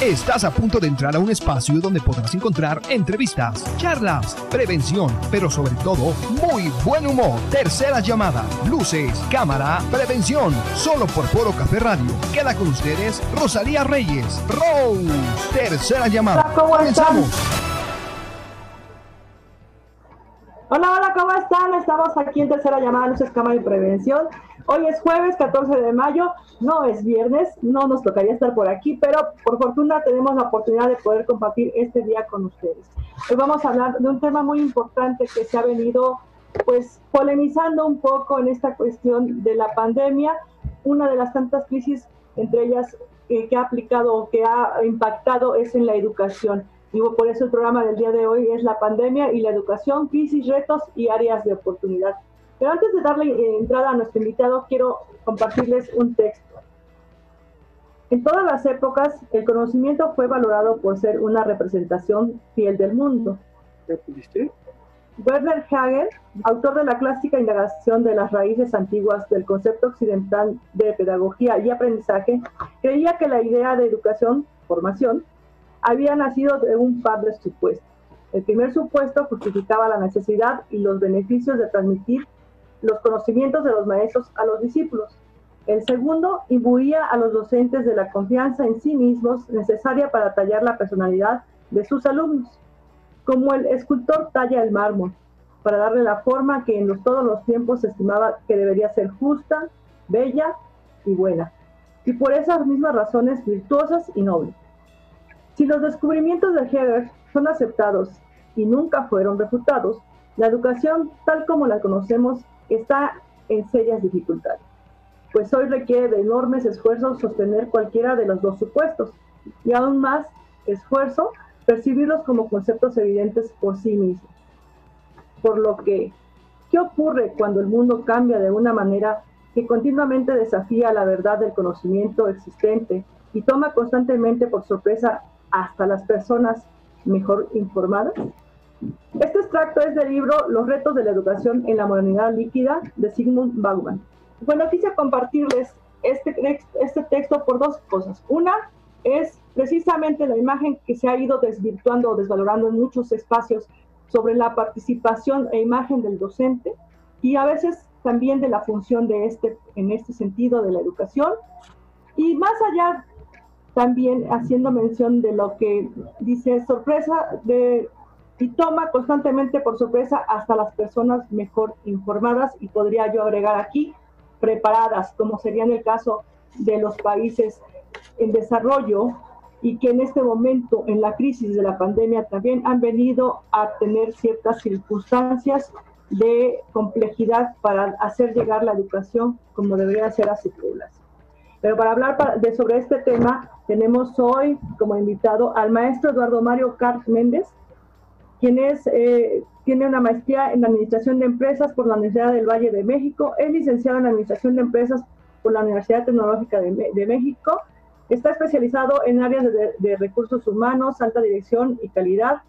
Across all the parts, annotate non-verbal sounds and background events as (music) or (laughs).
Estás a punto de entrar a un espacio donde podrás encontrar entrevistas, charlas, prevención, pero sobre todo muy buen humor. Tercera llamada, luces, cámara, prevención, solo por Foro Café Radio. Queda con ustedes Rosalía Reyes, Rose. Tercera llamada. Comenzamos. Hola, hola, ¿cómo están? Estamos aquí en tercera llamada, luces, cámara y prevención. Hoy es jueves 14 de mayo, no es viernes, no nos tocaría estar por aquí, pero por fortuna tenemos la oportunidad de poder compartir este día con ustedes. Hoy vamos a hablar de un tema muy importante que se ha venido pues polemizando un poco en esta cuestión de la pandemia, una de las tantas crisis, entre ellas eh, que ha aplicado o que ha impactado es en la educación. Y por eso el programa del día de hoy es la pandemia y la educación, crisis, retos y áreas de oportunidad. Pero antes de darle eh, entrada a nuestro invitado, quiero compartirles un texto. En todas las épocas, el conocimiento fue valorado por ser una representación fiel del mundo. Werner Hager, autor de la clásica indagación de las raíces antiguas del concepto occidental de pedagogía y aprendizaje, creía que la idea de educación, formación, había nacido de un par de supuestos. El primer supuesto justificaba la necesidad y los beneficios de transmitir los conocimientos de los maestros a los discípulos. El segundo imbuía a los docentes de la confianza en sí mismos necesaria para tallar la personalidad de sus alumnos, como el escultor talla el mármol, para darle la forma que en los, todos los tiempos se estimaba que debería ser justa, bella y buena, y por esas mismas razones virtuosas y nobles. Si los descubrimientos de Heger son aceptados y nunca fueron refutados, la educación tal como la conocemos está en serias dificultades, pues hoy requiere de enormes esfuerzos sostener cualquiera de los dos supuestos y aún más esfuerzo percibirlos como conceptos evidentes por sí mismos. Por lo que, ¿qué ocurre cuando el mundo cambia de una manera que continuamente desafía la verdad del conocimiento existente y toma constantemente por sorpresa hasta las personas mejor informadas? Este extracto es del libro Los retos de la educación en la modernidad líquida de Sigmund Bauman. Bueno, quise compartirles este, este texto por dos cosas. Una es precisamente la imagen que se ha ido desvirtuando o desvalorando en muchos espacios sobre la participación e imagen del docente y a veces también de la función de este, en este sentido, de la educación. Y más allá, también haciendo mención de lo que dice sorpresa de y toma constantemente por sorpresa hasta las personas mejor informadas y podría yo agregar aquí preparadas, como sería en el caso de los países en desarrollo y que en este momento, en la crisis de la pandemia, también han venido a tener ciertas circunstancias de complejidad para hacer llegar la educación como debería ser a su población. Pero para hablar de, sobre este tema, tenemos hoy como invitado al maestro Eduardo Mario Carl Méndez, quien es, eh, tiene una maestría en Administración de Empresas por la Universidad del Valle de México, es licenciado en Administración de Empresas por la Universidad Tecnológica de, México, está especializado en áreas de, recursos humanos, alta dirección y calidad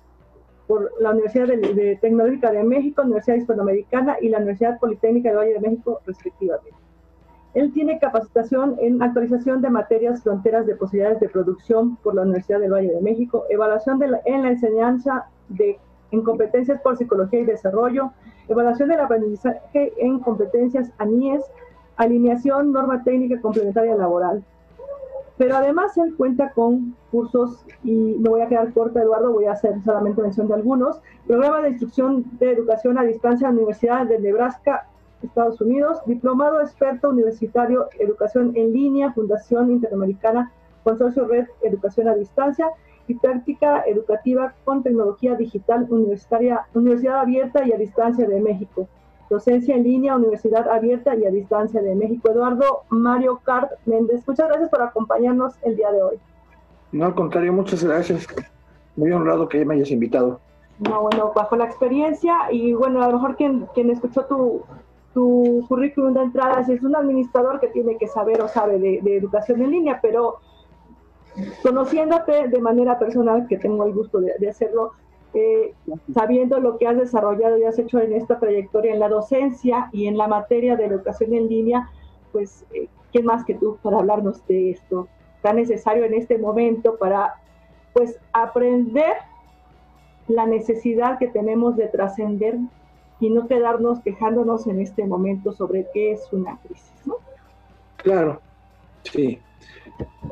por la Universidad de, Tecnológica de México, Universidad Hispanoamericana y la Universidad Politécnica del Valle de México, respectivamente. Él tiene capacitación en actualización de materias fronteras de posibilidades de producción por la Universidad del Valle de México, evaluación de en la enseñanza de, en competencias por psicología y desarrollo, evaluación del aprendizaje en competencias ANIES, alineación, norma técnica complementaria laboral. Pero además él cuenta con cursos, y me voy a quedar corta, Eduardo, voy a hacer solamente mención de algunos, programa de instrucción de educación a distancia en la Universidad de Nebraska, Estados Unidos, diplomado experto universitario, educación en línea, Fundación Interamericana, Consorcio Red Educación a Distancia, y práctica educativa con tecnología digital universitaria, Universidad Abierta y a Distancia de México. Docencia en línea, Universidad Abierta y a Distancia de México. Eduardo Mario Cart Méndez, muchas gracias por acompañarnos el día de hoy. No, al contrario, muchas gracias. Muy honrado que me hayas invitado. No, bueno, bajo la experiencia y bueno, a lo mejor quien, quien escuchó tu, tu currículum de entrada, es un administrador que tiene que saber o sabe de, de educación en línea, pero conociéndote de manera personal, que tengo el gusto de, hacerlo, eh, sabiendo lo que has desarrollado y has hecho en esta trayectoria en la docencia y en la materia de educación en línea, pues, eh, ¿quién más que tú para hablarnos de esto tan necesario en este momento para pues aprender la necesidad que tenemos de trascender y no quedarnos quejándonos en este momento sobre qué es una crisis, ¿no? Claro, sí.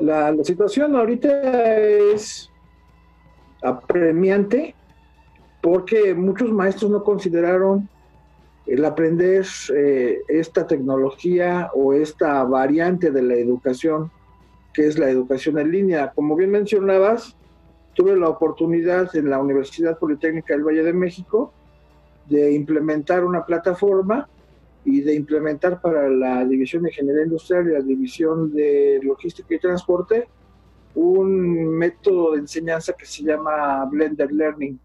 La, situación ahorita es apremiante porque muchos maestros no consideraron el aprender eh, esta tecnología o esta variante de la educación, que es la educación en línea. Como bien mencionabas, tuve la oportunidad en la Universidad Politécnica del Valle de México de implementar una plataforma y de implementar para la División de Ingeniería Industrial y la División de Logística y Transporte un método de enseñanza que se llama Blender Learning,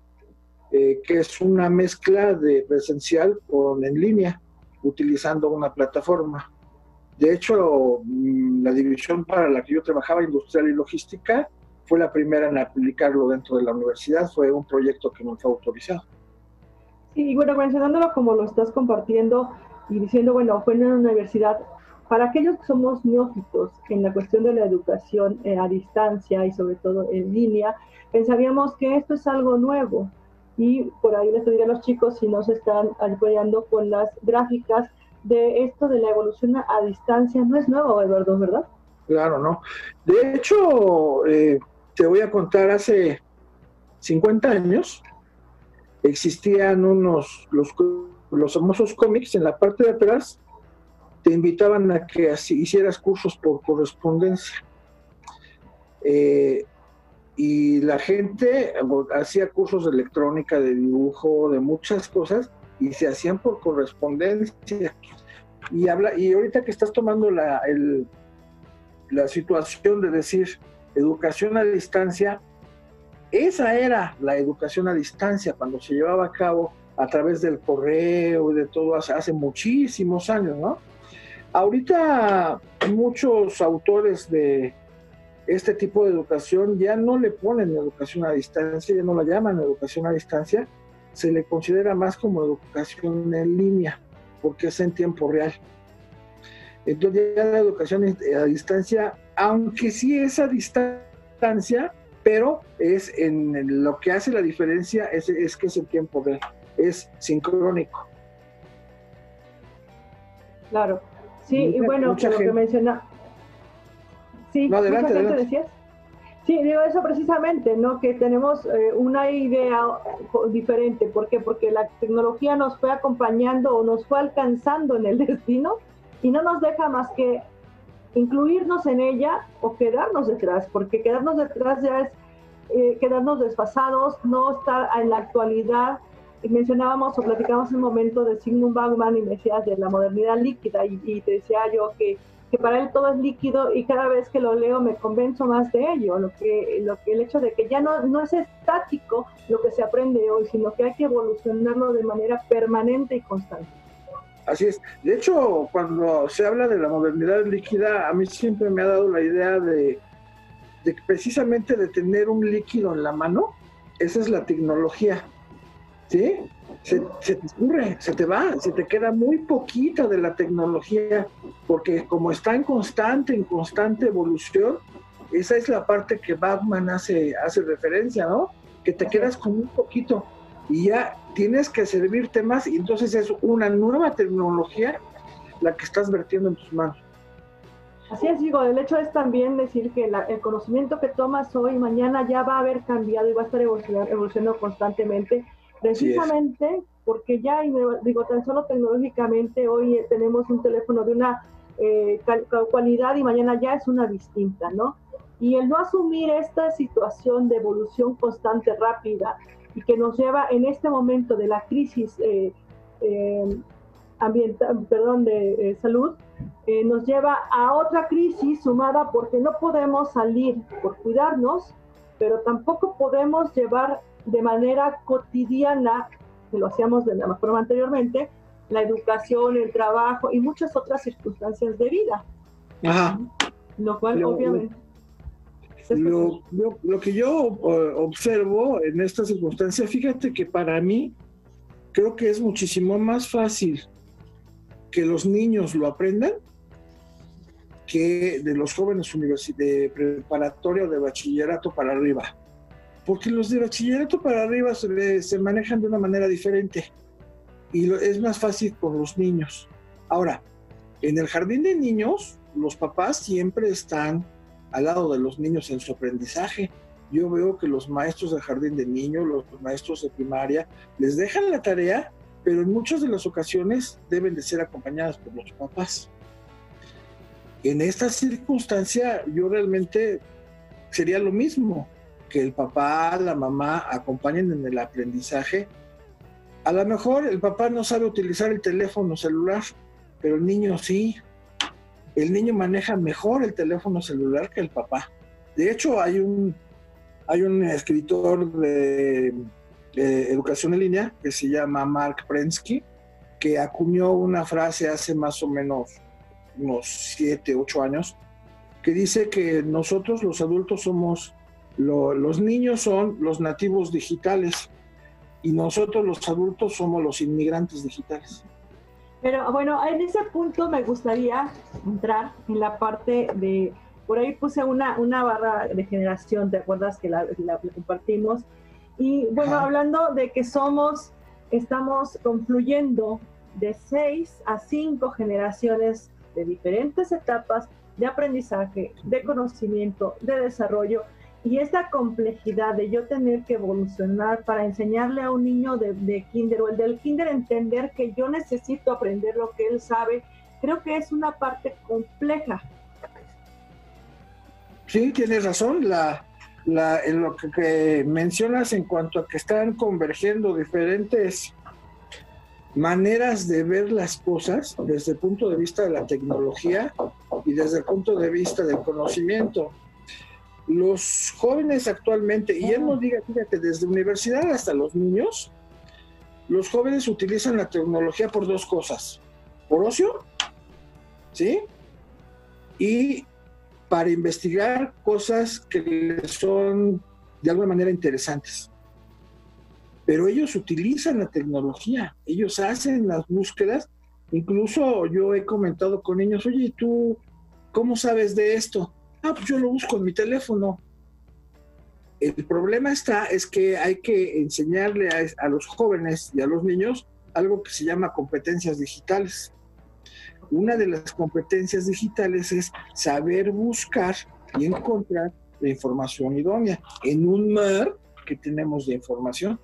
eh, que es una mezcla de presencial con en línea, utilizando una plataforma. De hecho, mm, la división para la que yo trabajaba, industrial y logística, fue la primera en aplicarlo dentro de la universidad, fue un proyecto que nos fue autorizado. Sí, y bueno, mencionándolo como lo estás compartiendo y diciendo, bueno, fue en una universidad, para aquellos que somos neófitos en la cuestión de la educación eh, a distancia y sobre todo en línea, pensaríamos que esto es algo nuevo. Y por ahí les diría a los chicos si no se están apoyando con las gráficas de esto de la evolución a distancia. No es nuevo, Eduardo, ¿verdad? Claro, ¿no? De hecho, eh, te voy a contar, hace 50 años existían unos, los, los famosos cómics en la parte de atrás, te invitaban a que hicieras cursos por correspondencia. Eh, y la gente hacía cursos de electrónica, de dibujo, de muchas cosas, y se hacían por correspondencia. Y, habla, y ahorita que estás tomando la, la situación de decir, educación a distancia, esa era la educación a distancia cuando se llevaba a cabo a través del correo y de todo hace, muchísimos años, ¿no? Ahorita muchos autores de este tipo de educación ya no le ponen educación a distancia, ya no la llaman educación a distancia, se le considera más como educación en línea, porque es en tiempo real. Entonces ya la educación a distancia aunque sí es a distancia, pero es en lo que hace la diferencia es, es que es el tiempo de, es sincrónico. Claro, sí, y bueno, lo que menciona. Sí, no, adelante, decías. Sí, digo eso precisamente, ¿no? Que tenemos eh, una idea diferente. ¿Por qué? Porque la tecnología nos fue acompañando o nos fue alcanzando en el (laughs) destino y no nos deja más que incluirnos en ella o quedarnos detrás, porque quedarnos detrás ya es eh, quedarnos desfasados, no estar en la actualidad. Mencionábamos o platicábamos un momento de Sigmund Bauman y me decías de la modernidad líquida y, te decía yo que, que, para él todo es líquido y cada vez que lo leo me convenzo más de ello, lo que, lo que el hecho de que ya no, no es estático lo que se aprende hoy, sino que hay que evolucionarlo de manera permanente y constante. Así es. De hecho, cuando se habla de la modernidad líquida, a mí siempre me ha dado la idea de, de precisamente de tener un líquido en la mano. Esa es la tecnología. ¿Sí? Se, se, te ocurre, se te va, se te queda muy poquita de la tecnología, porque como está en constante, en constante evolución, esa es la parte que Batman hace, hace referencia, ¿no? Que te quedas con un poquito y ya tienes que servirte más y entonces es una nueva tecnología la que estás vertiendo en tus manos. Así es, digo, el hecho es también decir que el conocimiento que tomas hoy, mañana ya va a haber cambiado y va a estar evolucionando, constantemente, precisamente porque ya, digo, tan solo tecnológicamente hoy tenemos un teléfono de una eh, cualidad y mañana ya es una distinta, ¿no? Y el no asumir esta situación de evolución constante, rápida, y que nos lleva en este momento de la crisis eh, eh, ambiental, perdón, de eh, salud, nos lleva a otra crisis sumada porque no podemos salir por cuidarnos, pero tampoco podemos llevar de manera cotidiana, que lo hacíamos de la forma anteriormente, la educación, el trabajo y muchas otras circunstancias de vida. Ajá. Lo cual, obviamente. Lo, lo, que yo observo en esta circunstancia, fíjate que para mí creo que es muchísimo más fácil que los niños lo aprendan que de los jóvenes de preparatoria o de bachillerato para arriba. Porque los de bachillerato para arriba se, manejan de una manera diferente y es más fácil con los niños. Ahora, en el jardín de niños, los papás siempre están al lado de los niños en su aprendizaje. Yo veo que los maestros del jardín de niños, los maestros de primaria, les dejan la tarea, pero en muchas de las ocasiones deben de ser acompañadas por los papás. En esta circunstancia, yo realmente sería lo mismo que el papá, la mamá acompañen en el aprendizaje. A lo mejor el papá no sabe utilizar el teléfono celular, pero el niño sí. El niño maneja mejor el teléfono celular que el papá. De hecho, hay un, hay un escritor de, educación en línea que se llama Mark Prensky, que acuñó una frase hace más o menos unos 7, 8 años, que dice que nosotros los adultos somos los niños son los nativos digitales y nosotros los adultos somos los inmigrantes digitales. Pero bueno, en ese punto me gustaría entrar en la parte de, por ahí puse una, una barra de generación, ¿te acuerdas que la, compartimos? Y bueno, hablando de que somos, estamos confluyendo de seis a cinco generaciones de diferentes etapas de aprendizaje, de conocimiento, de desarrollo, y esa complejidad de yo tener que evolucionar para enseñarle a un niño de, kinder o el del kinder entender que yo necesito aprender lo que él sabe, creo que es una parte compleja. Sí, tienes razón. La, en lo que, mencionas en cuanto a que están convergiendo diferentes maneras de ver las cosas desde el punto de vista de la tecnología y desde el punto de vista del conocimiento los jóvenes actualmente, y él nos diga, fíjate, desde universidad hasta los niños, los jóvenes utilizan la tecnología por dos cosas, por ocio, ¿sí? Y para investigar cosas que son de alguna manera interesantes. Pero ellos utilizan la tecnología, ellos hacen las búsquedas. Incluso yo he comentado con niños, oye, ¿tú cómo sabes de esto? Ah, pues yo lo busco en mi teléfono. El problema está es que hay que enseñarle a, los jóvenes y a los niños algo que se llama competencias digitales. Una de las competencias digitales es saber buscar y encontrar la información idónea en un mar que tenemos de información.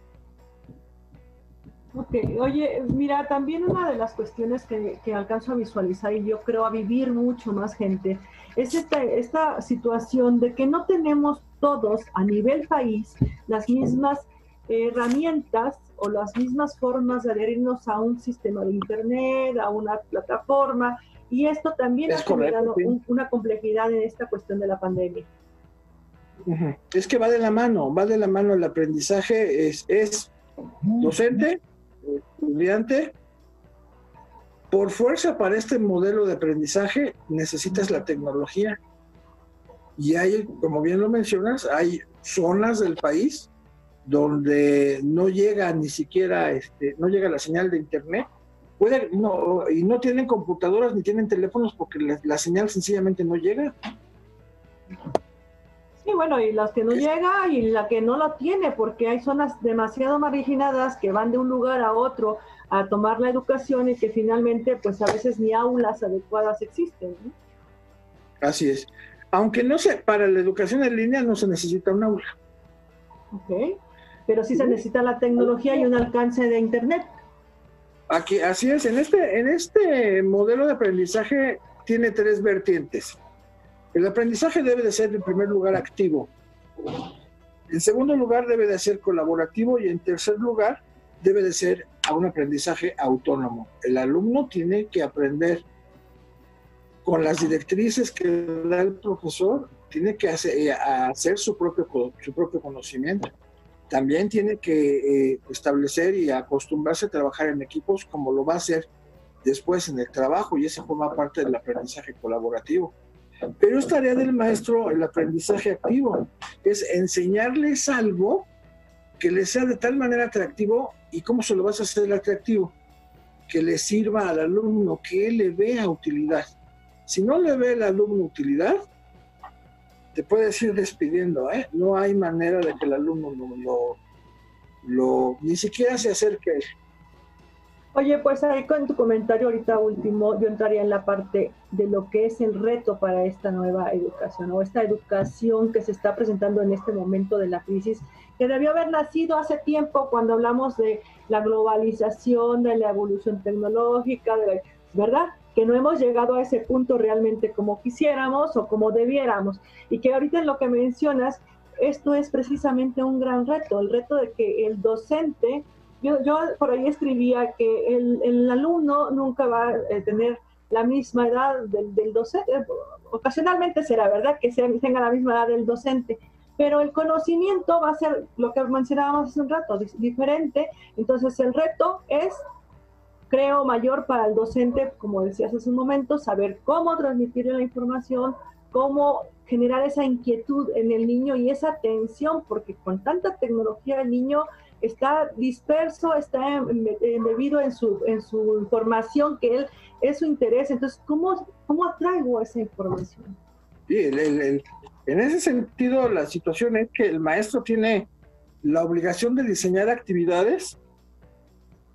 Ok, oye, mira, también una de las cuestiones que, que, alcanzo a visualizar y yo creo a vivir mucho más gente es esta, esta situación de que no tenemos todos a nivel país las mismas herramientas o las mismas formas de adherirnos a un sistema de Internet, a una plataforma, y esto también ha generado una complejidad en esta cuestión de la pandemia. Es que va de la mano, va de la mano el aprendizaje, es, es docente, estudiante, por fuerza para este modelo de aprendizaje necesitas la tecnología. Y hay, como bien lo mencionas, hay zonas del país donde no llega ni siquiera, este, no llega la señal de internet. Puede, no, y no tienen computadoras ni tienen teléfonos porque la, señal sencillamente no llega. Sí, bueno, y las que no llega y la que no lo tiene, porque hay zonas demasiado marginadas que van de un lugar a otro a tomar la educación y que finalmente pues a veces ni aulas adecuadas existen. Así es. Aunque no sé, para la educación en línea no se necesita un aula. Ok, pero sí se necesita la tecnología y un alcance de Internet. Aquí, así es, en este, en este modelo de aprendizaje tiene tres vertientes. El aprendizaje debe de ser en primer lugar activo. En segundo lugar debe de ser colaborativo y en tercer lugar debe de ser a un aprendizaje autónomo. El alumno tiene que aprender con las directrices que da el profesor, tiene que hacer, eh, hacer su, propio, su propio conocimiento. También tiene que eh, establecer y acostumbrarse a trabajar en equipos como lo va a hacer después en el trabajo y eso forma parte del aprendizaje colaborativo. Pero es tarea del maestro el aprendizaje activo, es enseñarles algo que les sea de tal manera atractivo ¿Y cómo se lo vas a hacer atractivo? Que le sirva al alumno, que él le vea utilidad. Si no le ve al alumno utilidad, te puedes ir despidiendo, ¿eh? No hay manera de que el alumno lo, lo, ni siquiera se acerque. Oye, pues ahí con tu comentario ahorita último, yo entraría en la parte de lo que es el reto para esta nueva educación o esta educación que se está presentando en este momento de la crisis, que debió haber nacido hace tiempo cuando hablamos de la globalización, de la evolución tecnológica, de ¿verdad? Que no hemos llegado a ese punto realmente como quisiéramos o como debiéramos. Y que ahorita en lo que mencionas, esto es precisamente un gran reto, el reto de que el docente, yo, por ahí escribía que el, el alumno nunca va a tener la misma edad del, del, docente, ocasionalmente será verdad que sea, tenga la misma edad del docente, pero el conocimiento va a ser lo que mencionábamos hace un rato, diferente, entonces el reto es creo mayor para el docente, como decías hace un momento, saber cómo transmitir la información, cómo generar esa inquietud en el niño y esa atención, porque con tanta tecnología el niño está disperso, está embebido en su, en su información, que él es su interés. Entonces, ¿cómo, cómo atraigo esa información? En ese sentido, la situación es que el maestro tiene la obligación de diseñar actividades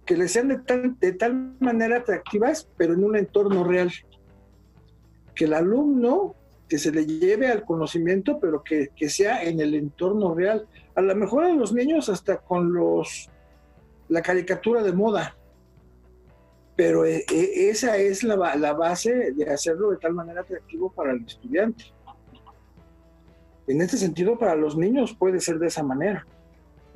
que le sean de tal, de tal manera atractivas, pero en un entorno real. Que el alumno, que se le lleve al conocimiento, pero que, sea en el entorno real. A lo mejor a los niños hasta con los la caricatura de moda. Pero eh, eh, esa es la, la base de hacerlo de tal manera atractivo para el estudiante. En este sentido, para los niños puede ser de esa manera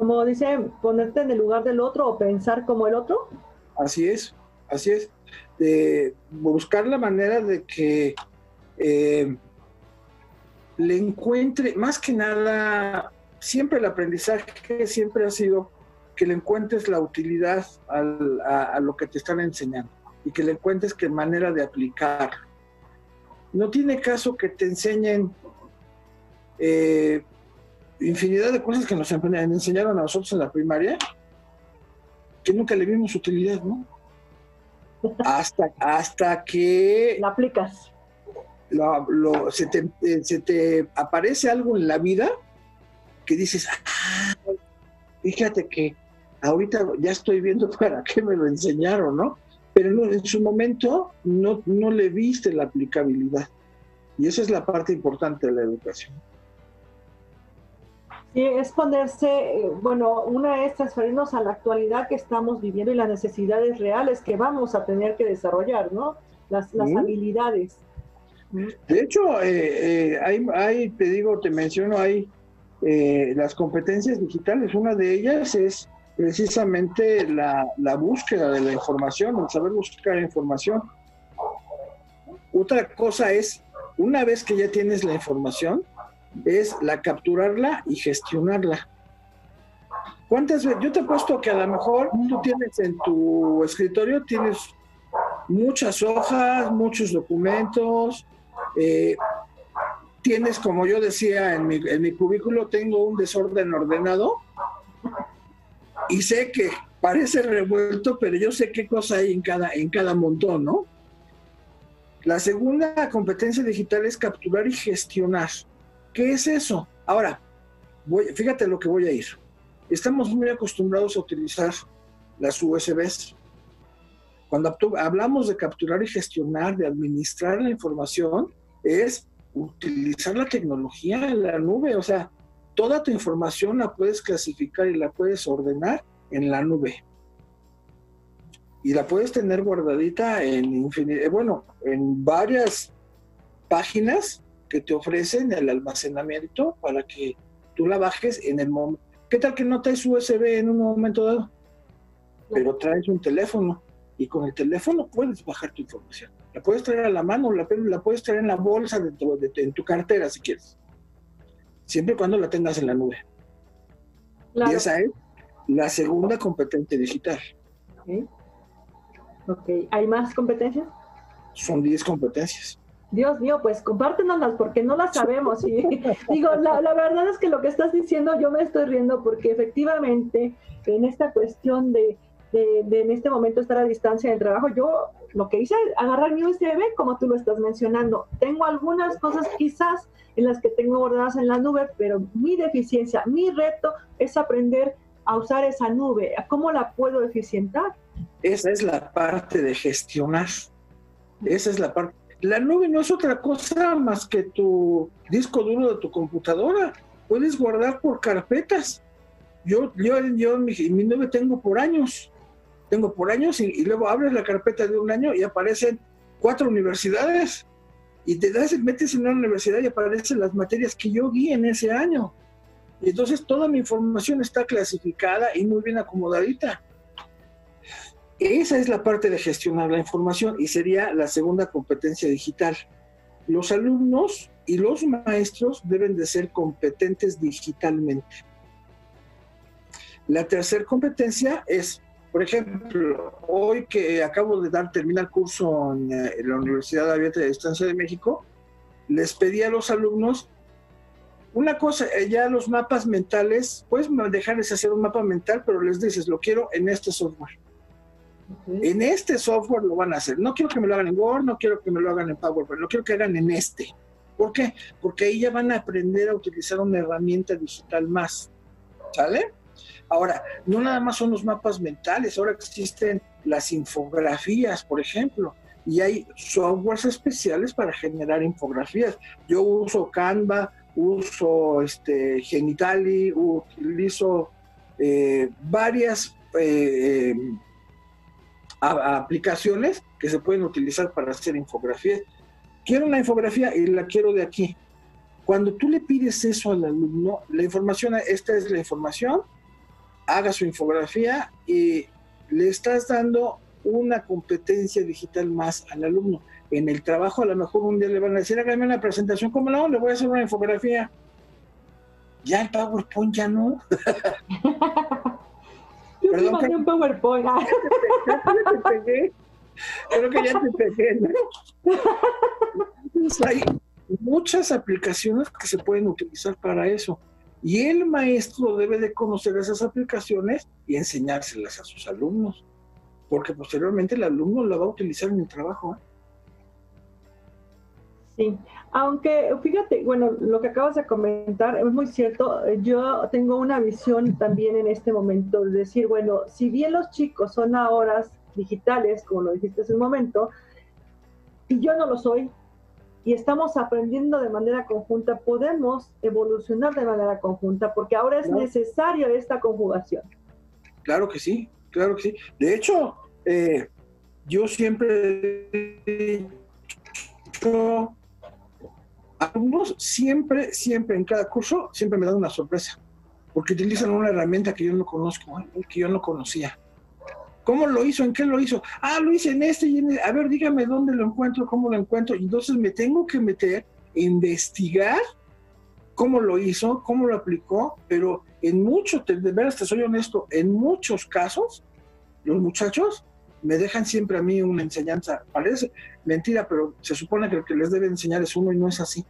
como dice, ponerte en el lugar del otro o pensar como el otro. Así es, así es. De buscar la manera de que eh, le encuentre, más que nada, siempre el aprendizaje siempre ha sido que le encuentres la utilidad a, lo que te están enseñando y que le encuentres qué manera de aplicar. No tiene caso que te enseñen eh, infinidad de cosas que nos enseñaron a nosotros en la primaria que nunca le vimos utilidad, ¿no? Hasta, hasta que... La aplicas. Lo, se, te, eh, se, te, aparece algo en la vida que dices, ah, fíjate que ahorita ya estoy viendo (laughs) para qué me lo enseñaron, ¿no? Pero en su momento no, no le viste la aplicabilidad. Y esa es la parte importante de la educación. Sí, es ponerse, eh, bueno, una es transferirnos a la actualidad que estamos viviendo y las necesidades reales que vamos a tener que desarrollar, ¿no? Las, las habilidades. De hecho, eh, eh, hay, hay, te digo, te menciono, hay las competencias digitales. Una de ellas es precisamente la, búsqueda de la información, el saber buscar información. Otra cosa es, una vez que ya tienes la información, es la capturarla y gestionarla. ¿Cuántas veces? Yo te he puesto que a lo mejor tú tienes en tu escritorio, tienes muchas hojas, muchos documentos, eh, tienes, como yo decía en mi, en mi cubículo, tengo un desorden ordenado y sé que parece revuelto, pero yo sé qué cosa hay en cada, en cada montón, ¿no? La segunda competencia digital es capturar y gestionar. ¿Qué es eso? Ahora, voy, fíjate lo que voy a ir. Estamos muy acostumbrados a utilizar las USBs. Cuando hablamos de capturar y gestionar, de administrar la información, es utilizar la tecnología en la nube. O sea, toda tu información la puedes clasificar y la puedes ordenar en la nube. Y la puedes tener guardadita en bueno, en varias páginas que te ofrecen el almacenamiento para que tú la bajes en el momento. ¿Qué tal que no traes USB en un momento dado? Pero traes un teléfono y con el teléfono puedes bajar tu información. La puedes traer a la mano, la, la puedes traer en la bolsa, de en tu cartera si quieres. Siempre y cuando la tengas en la nube. Y esa es la segunda competencia digital. ok, ¿hay más competencias? Son 10 competencias. Dios mío, pues compártenoslas porque no las sabemos. Y (laughs) digo, la, la, verdad es que lo que estás diciendo yo me estoy riendo porque efectivamente en esta cuestión de de, en este momento estar a distancia del trabajo, yo lo que hice es agarrar mi USB, como tú lo estás mencionando. Tengo algunas cosas quizás en las que tengo guardadas en la nube, pero mi deficiencia, mi reto es aprender a usar esa nube. ¿Cómo la puedo eficientar? Esa es la parte de gestionar. Esa es la parte. La nube no es otra cosa más que tu disco duro de tu computadora. Puedes guardar por carpetas. Yo, yo, yo mi, mi nube tengo por años tengo por años y, luego abres la carpeta de un año y aparecen cuatro universidades y te das, metes en una universidad y aparecen las materias que yo vi en ese año. Y entonces toda mi información está clasificada y muy bien acomodadita. Esa es la parte de gestionar la información y sería la segunda competencia digital. Los alumnos y los maestros deben de ser competentes digitalmente. La tercera competencia es por ejemplo, hoy que acabo de dar, terminar el curso en, eh, la Universidad Abierta de Distancia de México, les pedí a los alumnos una cosa, eh, ya los mapas mentales, puedes dejarles hacer un mapa mental, pero les dices, lo quiero en este software. En este software lo van a hacer. No quiero que me lo hagan en Word, no quiero que me lo hagan en PowerPoint, lo quiero que hagan en este. ¿Por qué? Porque ahí ya van a aprender a utilizar una herramienta digital más. ¿Sale? Ahora, no nada más son los mapas mentales, ahora existen las infografías, por ejemplo, y hay softwares especiales para generar infografías. Yo uso Canva, uso este, Genitali, utilizo eh, varias eh, aplicaciones que se pueden utilizar para hacer infografías. Quiero una infografía y la quiero de aquí. Cuando tú le pides eso al alumno, la información, esta es la información, haga su infografía y le estás dando una competencia digital más al alumno. En el trabajo a lo mejor un día le van a decir, hágame una presentación, ¿cómo no? Le voy a hacer una infografía. Ya el PowerPoint ya no. (laughs) Yo Perdón, que... un PowerPoint. Ya te pegué. Creo que ya te pegué, (laughs) hay muchas aplicaciones que se pueden utilizar para eso. Y el maestro debe de conocer esas aplicaciones y enseñárselas a sus alumnos, porque posteriormente el alumno la va a utilizar en el trabajo. ¿eh? Sí, aunque fíjate, bueno, lo que acabas de comentar es muy cierto. Yo tengo una visión también en este momento de decir, bueno, si bien los chicos son ahora digitales, como lo dijiste hace un momento, y yo no lo soy, y estamos aprendiendo de manera conjunta, podemos evolucionar de manera conjunta, porque ahora es necesaria esta conjugación. Claro que sí, claro que sí. De hecho, eh, yo siempre he dicho, alumnos siempre, siempre en cada curso, siempre me dan una sorpresa, porque utilizan una herramienta que yo no conozco, ¿eh? que yo no conocía. ¿Cómo lo hizo? ¿En qué lo hizo? Ah, lo hice en este y en este. A ver, dígame dónde lo encuentro, cómo lo encuentro. Entonces me tengo que meter, investigar cómo lo hizo, cómo lo aplicó, pero en muchos, de veras te soy honesto, en muchos casos, los muchachos me dejan siempre a mí una enseñanza. Parece mentira, pero se supone que lo que les debe enseñar es uno y no es así.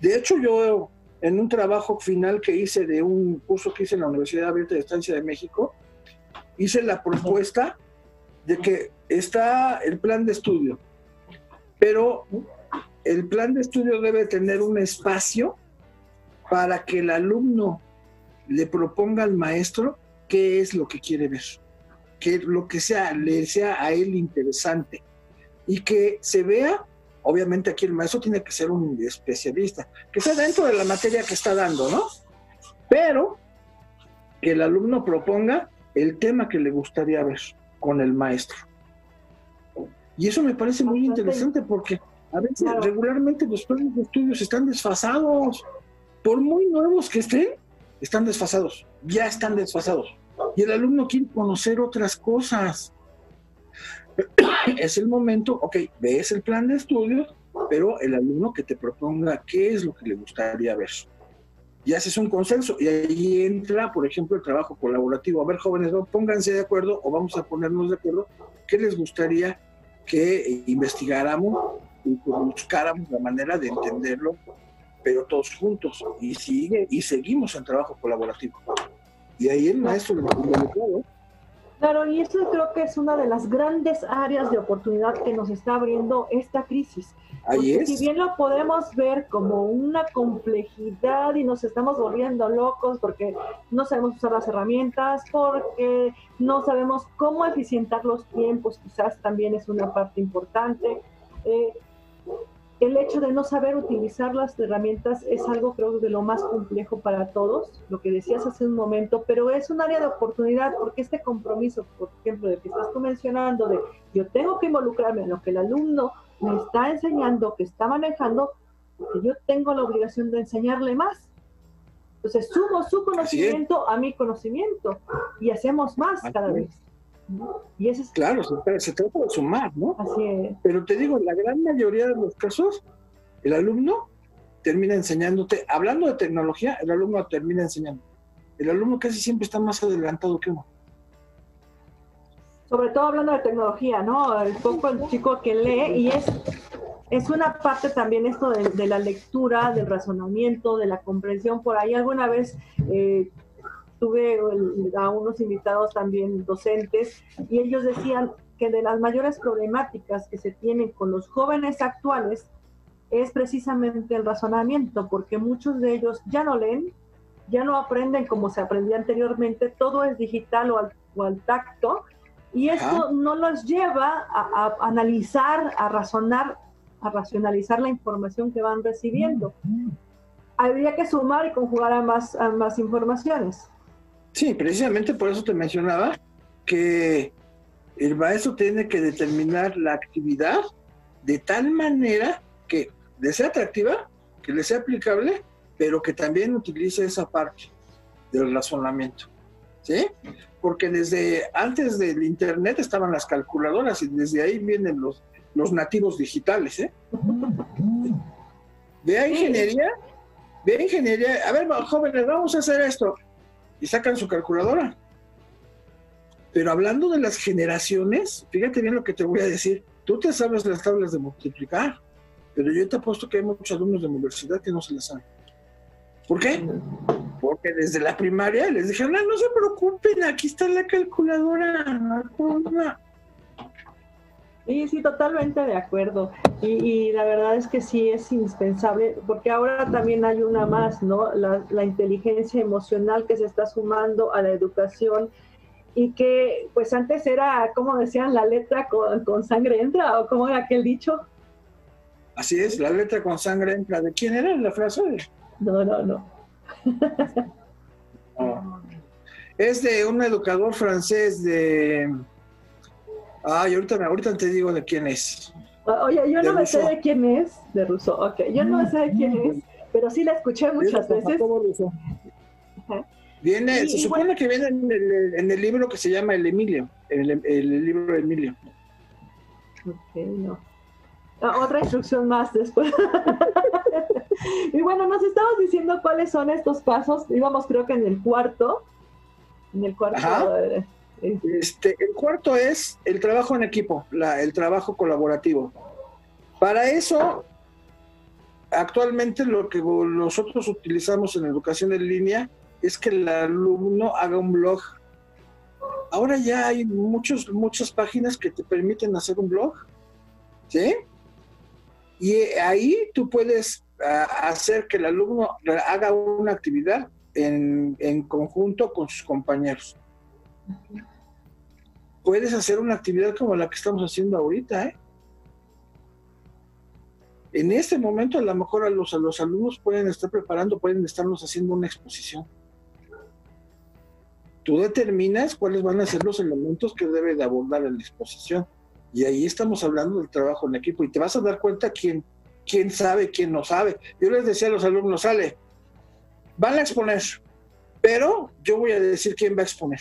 De hecho, yo en un trabajo final que hice de un curso que hice en la Universidad Abierta de Estancia de México, hice la propuesta de que está el plan de estudio, pero el plan de estudio debe tener un espacio para que el alumno le proponga al maestro qué es lo que quiere ver, que lo que sea le sea a él interesante y que se vea, obviamente aquí el maestro tiene que ser un especialista, que sea dentro de la materia que está dando, ¿no? Pero que el alumno proponga el tema que le gustaría ver con el maestro. Y eso me parece muy interesante porque a veces regularmente los planes de estudios están desfasados. Por muy nuevos que estén, están desfasados, ya están desfasados. Y el alumno quiere conocer otras cosas. Es el momento, ok, ves el plan de estudios, pero el alumno que te proponga qué es lo que le gustaría ver y haces un consenso y ahí entra, por ejemplo, el trabajo colaborativo. A ver, jóvenes, pónganse de acuerdo o vamos a ponernos de acuerdo qué les gustaría que investigáramos y buscáramos la manera de entenderlo, pero todos juntos y sigue y seguimos en trabajo colaborativo. Y ahí el maestro Claro, y eso creo que es una de las grandes áreas de oportunidad que nos está abriendo esta crisis. Ahí es. Si bien lo podemos ver como una complejidad y nos estamos volviendo locos porque no sabemos usar las herramientas, porque no sabemos cómo eficientar los tiempos, quizás también es una parte importante. Eh, el hecho de no saber utilizar las herramientas es algo creo de lo más complejo para todos, lo que decías hace un momento, pero es un área de oportunidad porque este compromiso, por ejemplo, de que estás tú mencionando, de yo tengo que involucrarme en lo que el alumno me está enseñando, que está manejando, porque yo tengo la obligación de enseñarle más. Entonces sumo su conocimiento a mi conocimiento y hacemos más cada vez. Y es... Claro, se, trata de sumar, ¿no? Así es. Pero te digo, en la gran mayoría de los casos, el alumno termina enseñándote, hablando de tecnología, el alumno termina enseñando. El alumno casi siempre está más adelantado que uno. Sobre todo hablando de tecnología, ¿no? El poco el chico que lee y es, es una parte también esto de, la lectura, del razonamiento, de la comprensión. Por ahí alguna vez eh, tuve a unos invitados también docentes y ellos decían que de las mayores problemáticas que se tienen con los jóvenes actuales es precisamente el razonamiento, porque muchos de ellos ya no leen, ya no aprenden como se aprendía anteriormente, todo es digital o al, tacto, y esto no los lleva a, analizar, a razonar, a racionalizar la información que van recibiendo. Habría que sumar y conjugar a más, a más informaciones. Sí, precisamente por eso te mencionaba que el maestro tiene que determinar la actividad de tal manera que le sea atractiva, que le sea aplicable, pero que también utilice esa parte del razonamiento. ¿Sí? Porque desde antes del Internet estaban las calculadoras y desde ahí vienen los, los nativos digitales. ¿eh? Vea ingeniería, vea ingeniería. A ver, jóvenes, vamos a hacer esto y sacan su calculadora. Pero hablando de las generaciones, fíjate bien lo que te voy a decir. Tú te sabes las tablas de multiplicar, pero yo te apuesto que hay muchos alumnos de universidad que no se las saben. ¿Por qué? Porque desde la primaria les dijeron, no, no se preocupen, aquí está la calculadora. Sí, sí, totalmente de acuerdo. Y, la verdad es que sí es indispensable, porque ahora también hay una más, ¿no? La, inteligencia emocional que se está sumando a la educación y que pues antes era, como decían, la letra con, sangre entra, o como era aquel dicho. Así es, la letra con sangre entra. ¿De quién era la frase? No, no, no. (laughs) Es de un educador francés de Ay, ahorita, ahorita te digo de quién es. Oye, yo no me sé de quién es, de Russo, ok, yo no sé de quién es, pero sí la escuché muchas veces. Viene, se supone que viene en el, libro que se llama El Emilio, el, el libro de Emilio. Ok, no. Ah, otra instrucción más después. (laughs) y bueno, nos estamos diciendo cuáles son estos pasos. Íbamos creo que en el cuarto. En el cuarto. Este, el cuarto es el trabajo en equipo, el trabajo colaborativo. Para eso, actualmente lo que nosotros utilizamos en educación en línea es que el alumno haga un blog. Ahora ya hay muchos, muchas páginas que te permiten hacer un blog, ¿sí? Y ahí tú puedes hacer que el alumno haga una actividad en, en conjunto con sus compañeros puedes hacer una actividad como la que estamos haciendo ahorita, ¿eh? En este momento a lo mejor a los, a los alumnos pueden estar preparando, pueden estarnos haciendo una exposición. Tú determinas cuáles van a ser los elementos que debe de abordar la exposición. Y ahí estamos hablando del trabajo en equipo y te vas a dar cuenta quién, quién sabe, quién no sabe. Yo les decía a los alumnos, sale, van a exponer, pero yo voy a decir quién va a exponer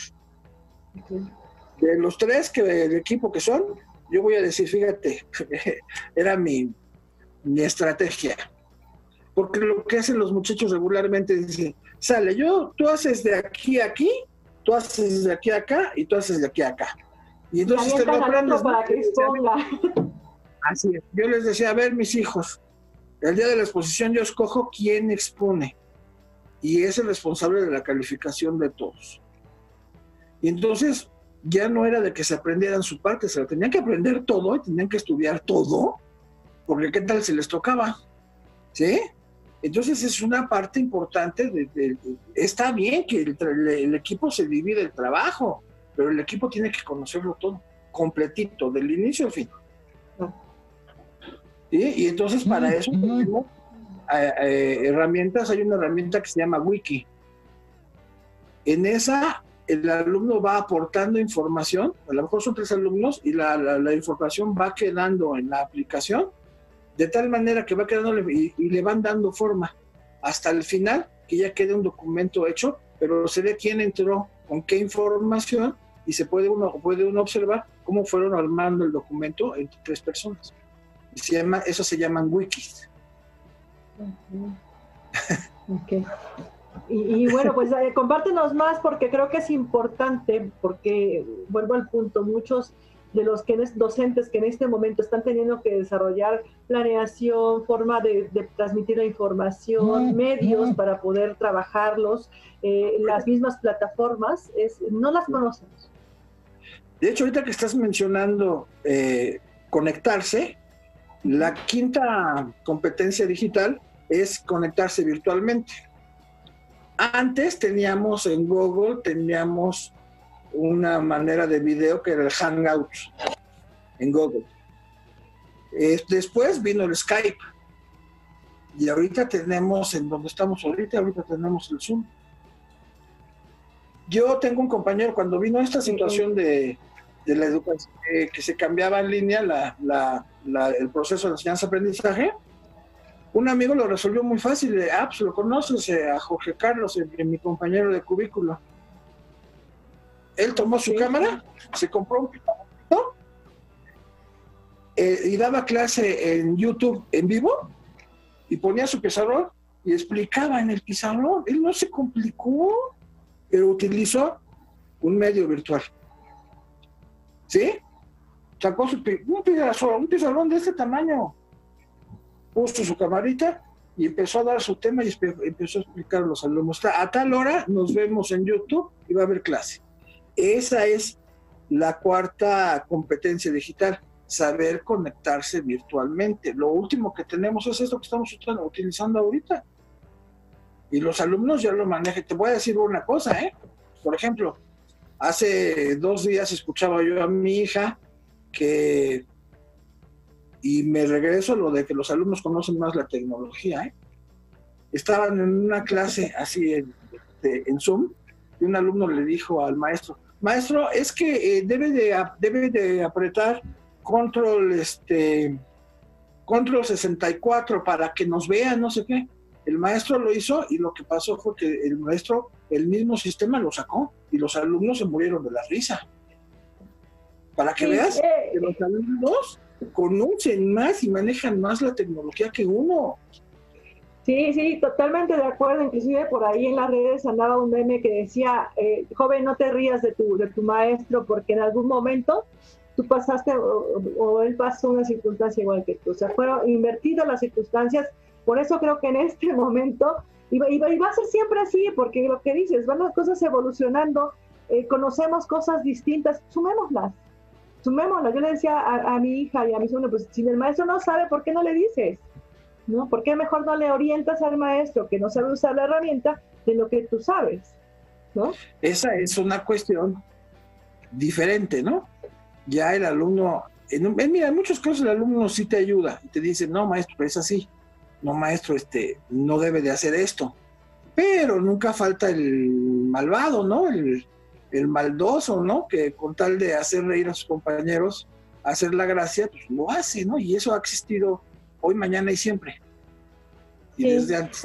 de los tres que el equipo que son, yo voy a decir, fíjate, (laughs) era mi, mi estrategia. Porque lo que hacen los muchachos regularmente es sale, yo, tú haces de aquí a aquí, tú haces de aquí a acá y tú haces de aquí a acá. Y entonces te lo aprendes. Para que Así es. Yo les decía, a ver, mis hijos, el día de la exposición yo escojo quién expone. Y es el responsable de la calificación de todos. Y entonces ya no era de que se aprendieran su parte, se lo tenían que aprender todo y tenían que estudiar todo, porque qué tal si les tocaba, ¿sí? Entonces es una parte importante de, está bien que el, equipo se divide el trabajo, pero el equipo tiene que conocerlo todo, completito, del inicio al fin. Y entonces para eso tenemos eh, eh, herramientas, hay una herramienta que se llama Wiki. En esa el alumno va aportando información, a lo mejor son tres alumnos, y la, información va quedando en la aplicación, de tal manera que va quedando y, le van dando forma hasta el final, que ya quede un documento hecho, pero se ve quién entró, con qué información, y se puede uno, puede uno observar cómo fueron armando el documento entre tres personas. Eso se llaman wikis. okay. Y, bueno, pues eh, compártenos más porque creo que es importante, porque vuelvo al punto, muchos de los que docentes que en este momento están teniendo que desarrollar planeación, forma de, transmitir la información, medios para poder trabajarlos, eh, las mismas plataformas, es, no las conocemos. De hecho, ahorita que estás mencionando eh, conectarse, la quinta competencia digital es conectarse virtualmente. Antes teníamos en Google, teníamos una manera de video que era el Hangout en Google. después vino el Skype. Y ahorita tenemos, en donde estamos ahorita, ahorita tenemos el Zoom. Yo tengo un compañero, cuando vino esta situación de, la educación, que se cambiaba en línea el proceso de enseñanza-aprendizaje, un amigo lo resolvió muy fácil. Ah, pues lo conoces eh, a Jorge Carlos, mi compañero de cubículo. Él tomó su cámara, se compró un pizarrón eh, y daba clase en YouTube en vivo y ponía su pizarrón y explicaba en el pizarrón. Él no se complicó, pero utilizó un medio virtual. ¿Sí? Sacó su, un pizarrón, un pizarrón de este tamaño puso su camarita y empezó a dar su tema y empezó a explicar a los alumnos. A tal hora nos vemos en YouTube y va a haber clase. Esa es la cuarta competencia digital, saber conectarse virtualmente. Lo último que tenemos es esto que estamos utilizando ahorita. Y los alumnos ya lo manejan. Te voy a decir una cosa, ¿eh? Por ejemplo, hace dos días escuchaba yo a mi hija que y me regreso a lo de que los alumnos conocen más la tecnología. ¿eh? Estaban en una clase así en, en, Zoom y un alumno le dijo al maestro, maestro, es que eh, debe, de, debe de apretar control, este, control 64 para que nos vean, no sé qué. El maestro lo hizo y lo que pasó fue que el maestro, el mismo sistema lo sacó y los alumnos se murieron de la risa. Para que veas eh, que los alumnos conocen más y manejan más la tecnología que uno. Sí, sí, totalmente de acuerdo. Inclusive por ahí en las redes andaba un meme que decía, eh, joven, no te rías de tu, de tu maestro porque en algún momento tú pasaste o, él pasó una circunstancia igual que tú. O sea, fueron invertidas las circunstancias. Por eso creo que en este (laughs) momento, y, y, va a ser siempre así, porque lo que dices, van las cosas evolucionando, eh, conocemos cosas distintas, sumémoslas sumémoslo. Yo le decía a, mi hija y a mi sobrino, pues si el maestro no sabe, ¿por qué no le dices? ¿No? ¿Por qué mejor no le orientas al maestro que no sabe usar la herramienta de lo que tú sabes? ¿No? Esa es una cuestión diferente, ¿no? Ya el alumno, en, mira, en muchos casos el alumno sí te ayuda y te dice, no, maestro, es así. No, maestro, este, no debe de hacer esto. Pero nunca falta el malvado, ¿no? El, el maldoso, ¿no? Que con tal de hacer reír a sus compañeros, hacer la gracia, pues lo hace, ¿no? Y eso ha existido hoy, mañana y siempre. Y desde antes.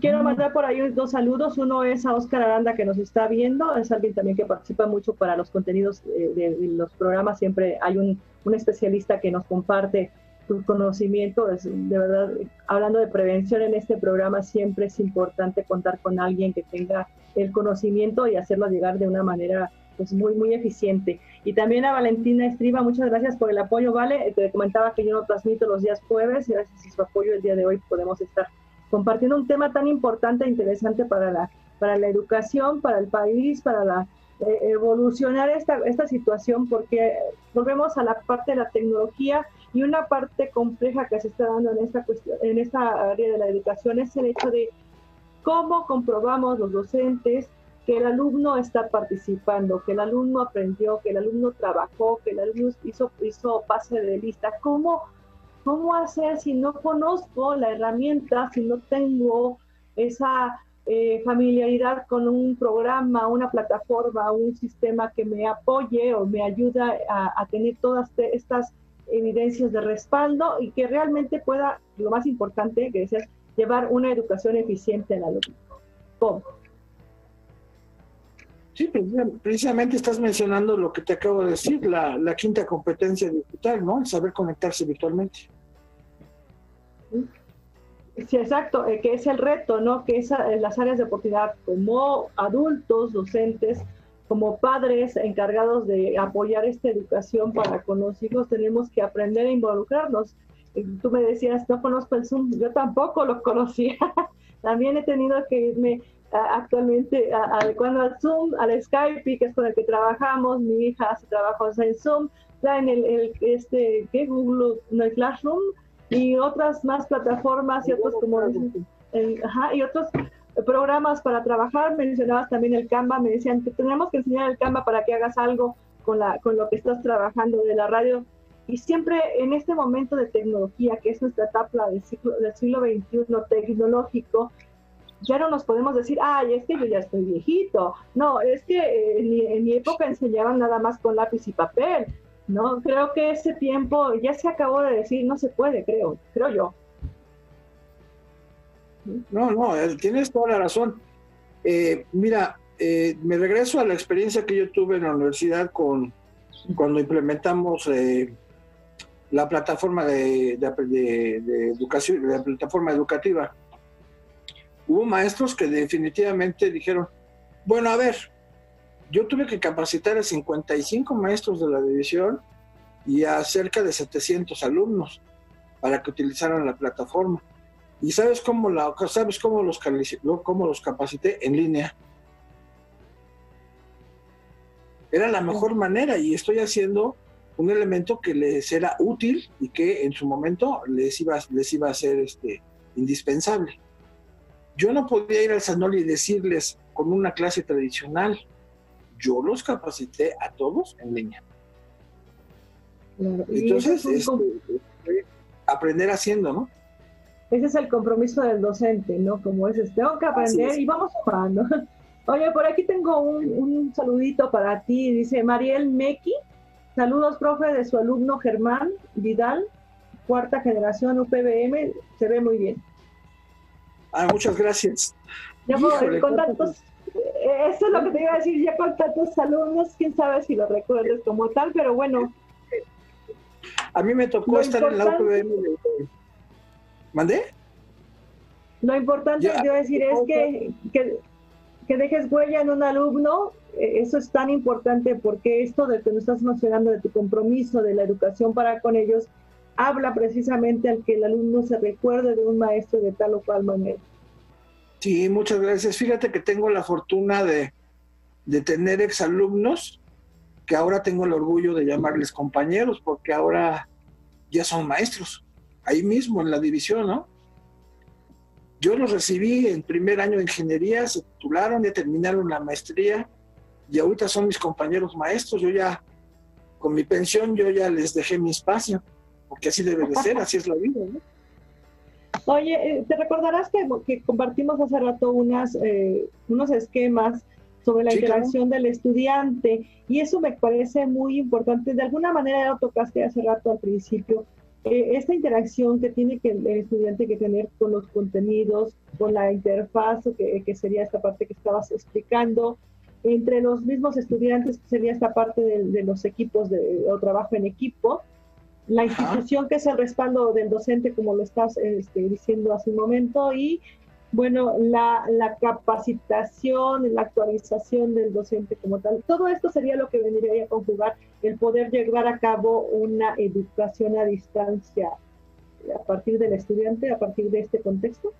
quiero mandar por ahí dos saludos. Uno es a Oscar Aranda que nos está viendo. Es alguien también que participa mucho para los contenidos eh, de, los programas. Siempre hay un, un especialista que nos comparte su conocimiento. Es, de verdad, hablando de prevención en este programa, siempre es importante contar con alguien que tenga el conocimiento y hacerlo llegar de una manera pues muy, muy eficiente. Y también a Valentina Estriba, muchas gracias por el apoyo, Vale. Te comentaba que yo no transmito los días jueves, y gracias a su apoyo el día de hoy podemos estar compartiendo un tema tan importante e interesante para la, para la educación, para el país, para la, eh, evolucionar esta, esta situación porque volvemos a la parte de la tecnología y una parte compleja que se está dando en esta cuestión, en esta área de la educación es el hecho de cómo comprobamos los docentes que el alumno está participando, que el alumno aprendió, que el alumno trabajó, que el alumno hizo, hizo pase de lista. ¿Cómo, ¿Cómo hacer si no conozco la herramienta, si no tengo esa eh, familiaridad con un programa, una plataforma, un sistema que me apoye o me ayuda a, tener todas estas evidencias de respaldo y que realmente pueda, lo más importante que decías, llevar una educación eficiente al alumno. ¿Cómo? Sí, precisamente estás mencionando lo que te acabo de decir, la, quinta competencia digital, ¿no? El saber conectarse virtualmente. Sí, exacto, eh, que es el reto, ¿no? Que es en las áreas de oportunidad como adultos, docentes, como padres encargados de apoyar esta educación para con los hijos, tenemos que aprender a involucrarnos. Tú me decías, no conozco el Zoom, yo tampoco lo (laughs) conocía. También he tenido que irme actualmente adecuando al Zoom, al Skype, que es con el que trabajamos. Mi hija hace trabajos en Zoom, en el, el este, ¿qué? Google, no, el Classroom y otras más plataformas y otros como ajá, y otros programas para trabajar. Mencionabas también el Canva, me decían que tenemos que enseñar el Canva para que hagas algo con, la, con lo que estás trabajando de la radio. Y siempre en este momento de tecnología, que es nuestra etapa del, siglo, del siglo XXI tecnológico, ya no nos podemos decir, ay, es que yo ya estoy viejito. No, es que eh, en, mi, época enseñaban nada más con lápiz y papel. No, creo que ese tiempo ya se acabó de decir, no se puede, creo, creo yo. No, no, eh, tienes toda la razón. Eh, mira, me regreso a la experiencia que yo tuve en la universidad con cuando implementamos la plataforma de, de, educación, la plataforma educativa hubo maestros que definitivamente dijeron, bueno, a ver, yo tuve que capacitar a 55 maestros de la división y a cerca de 700 alumnos para que utilizaran la plataforma. ¿Y sabes cómo, la, sabes cómo, los, cómo los capacité? En línea. Era la mejor manera y estoy haciendo un elemento que les era útil y que en su momento les iba, les iba a ser este, indispensable. Yo no podía ir al Sanol y decirles con una clase tradicional. Yo los capacité a todos en línea. Entonces, es aprender haciendo, ¿no? Ese es el compromiso del docente, ¿no? Como es, tengo que aprender y vamos sumando. (laughs) Oye, por aquí tengo un, saludito para ti, dice Mariel Mequi. Saludos, profe, de su alumno Germán Vidal, cuarta generación UPBM, se ve muy bien. Ah, muchas gracias. Ya con tantos, eso es lo que te iba a decir, ya con tantos alumnos, quién sabe si lo recuerdes como tal, pero bueno. A mí me tocó estar en la UPM. ¿Mandé? Lo importante, que te iba a decir, es que, que, que, dejes huella en un alumno, eh, eso es tan importante porque esto de que nos estás mencionando, de tu compromiso, de la educación para con ellos, habla precisamente al que el alumno se recuerde de un maestro de tal o cual manera. Sí, muchas gracias. Fíjate que tengo la fortuna de, de tener exalumnos que ahora tengo el orgullo de llamarles compañeros porque ahora ya son maestros, ahí mismo en la división, ¿no? Yo los recibí en primer año de ingeniería, se titularon, ya terminaron la maestría y ahorita son mis compañeros maestros. Yo ya, con mi pensión, yo ya les dejé mi espacio porque así debe de ser, así es la vida, ¿no? Oye, eh, te recordarás que, que, compartimos hace rato unas, eh, unos esquemas sobre la interacción del estudiante y eso me parece muy importante. De alguna manera ya lo tocaste hace rato al principio. Eh, esta interacción que tiene que el estudiante que tener con los contenidos, con la interfaz, que, que sería esta parte que estabas explicando, entre los mismos estudiantes, que sería esta parte de, de los equipos de, o trabajo en equipo, la institución que es el respaldo del docente, como lo estás este, diciendo hace un momento, y bueno, la, la, capacitación, la actualización del docente como tal. Todo esto sería lo que vendría a conjugar el poder llevar a cabo una educación a distancia a partir del estudiante, a partir de este contexto.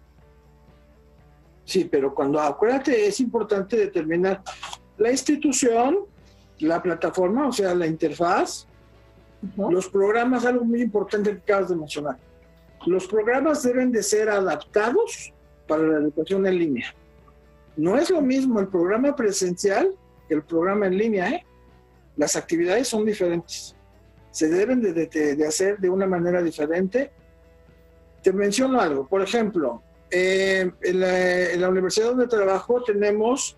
Sí, pero cuando acuérdate, es importante determinar la institución, la plataforma, o sea, la interfaz, los programas, algo muy importante que acabas de mencionar. Los programas deben de ser adaptados para la educación en línea. No es lo mismo el programa presencial que el programa en línea, ¿eh? Las actividades son diferentes. Se deben de, hacer de una manera diferente. Te menciono algo. Por ejemplo, eh, en, la, universidad donde trabajo tenemos,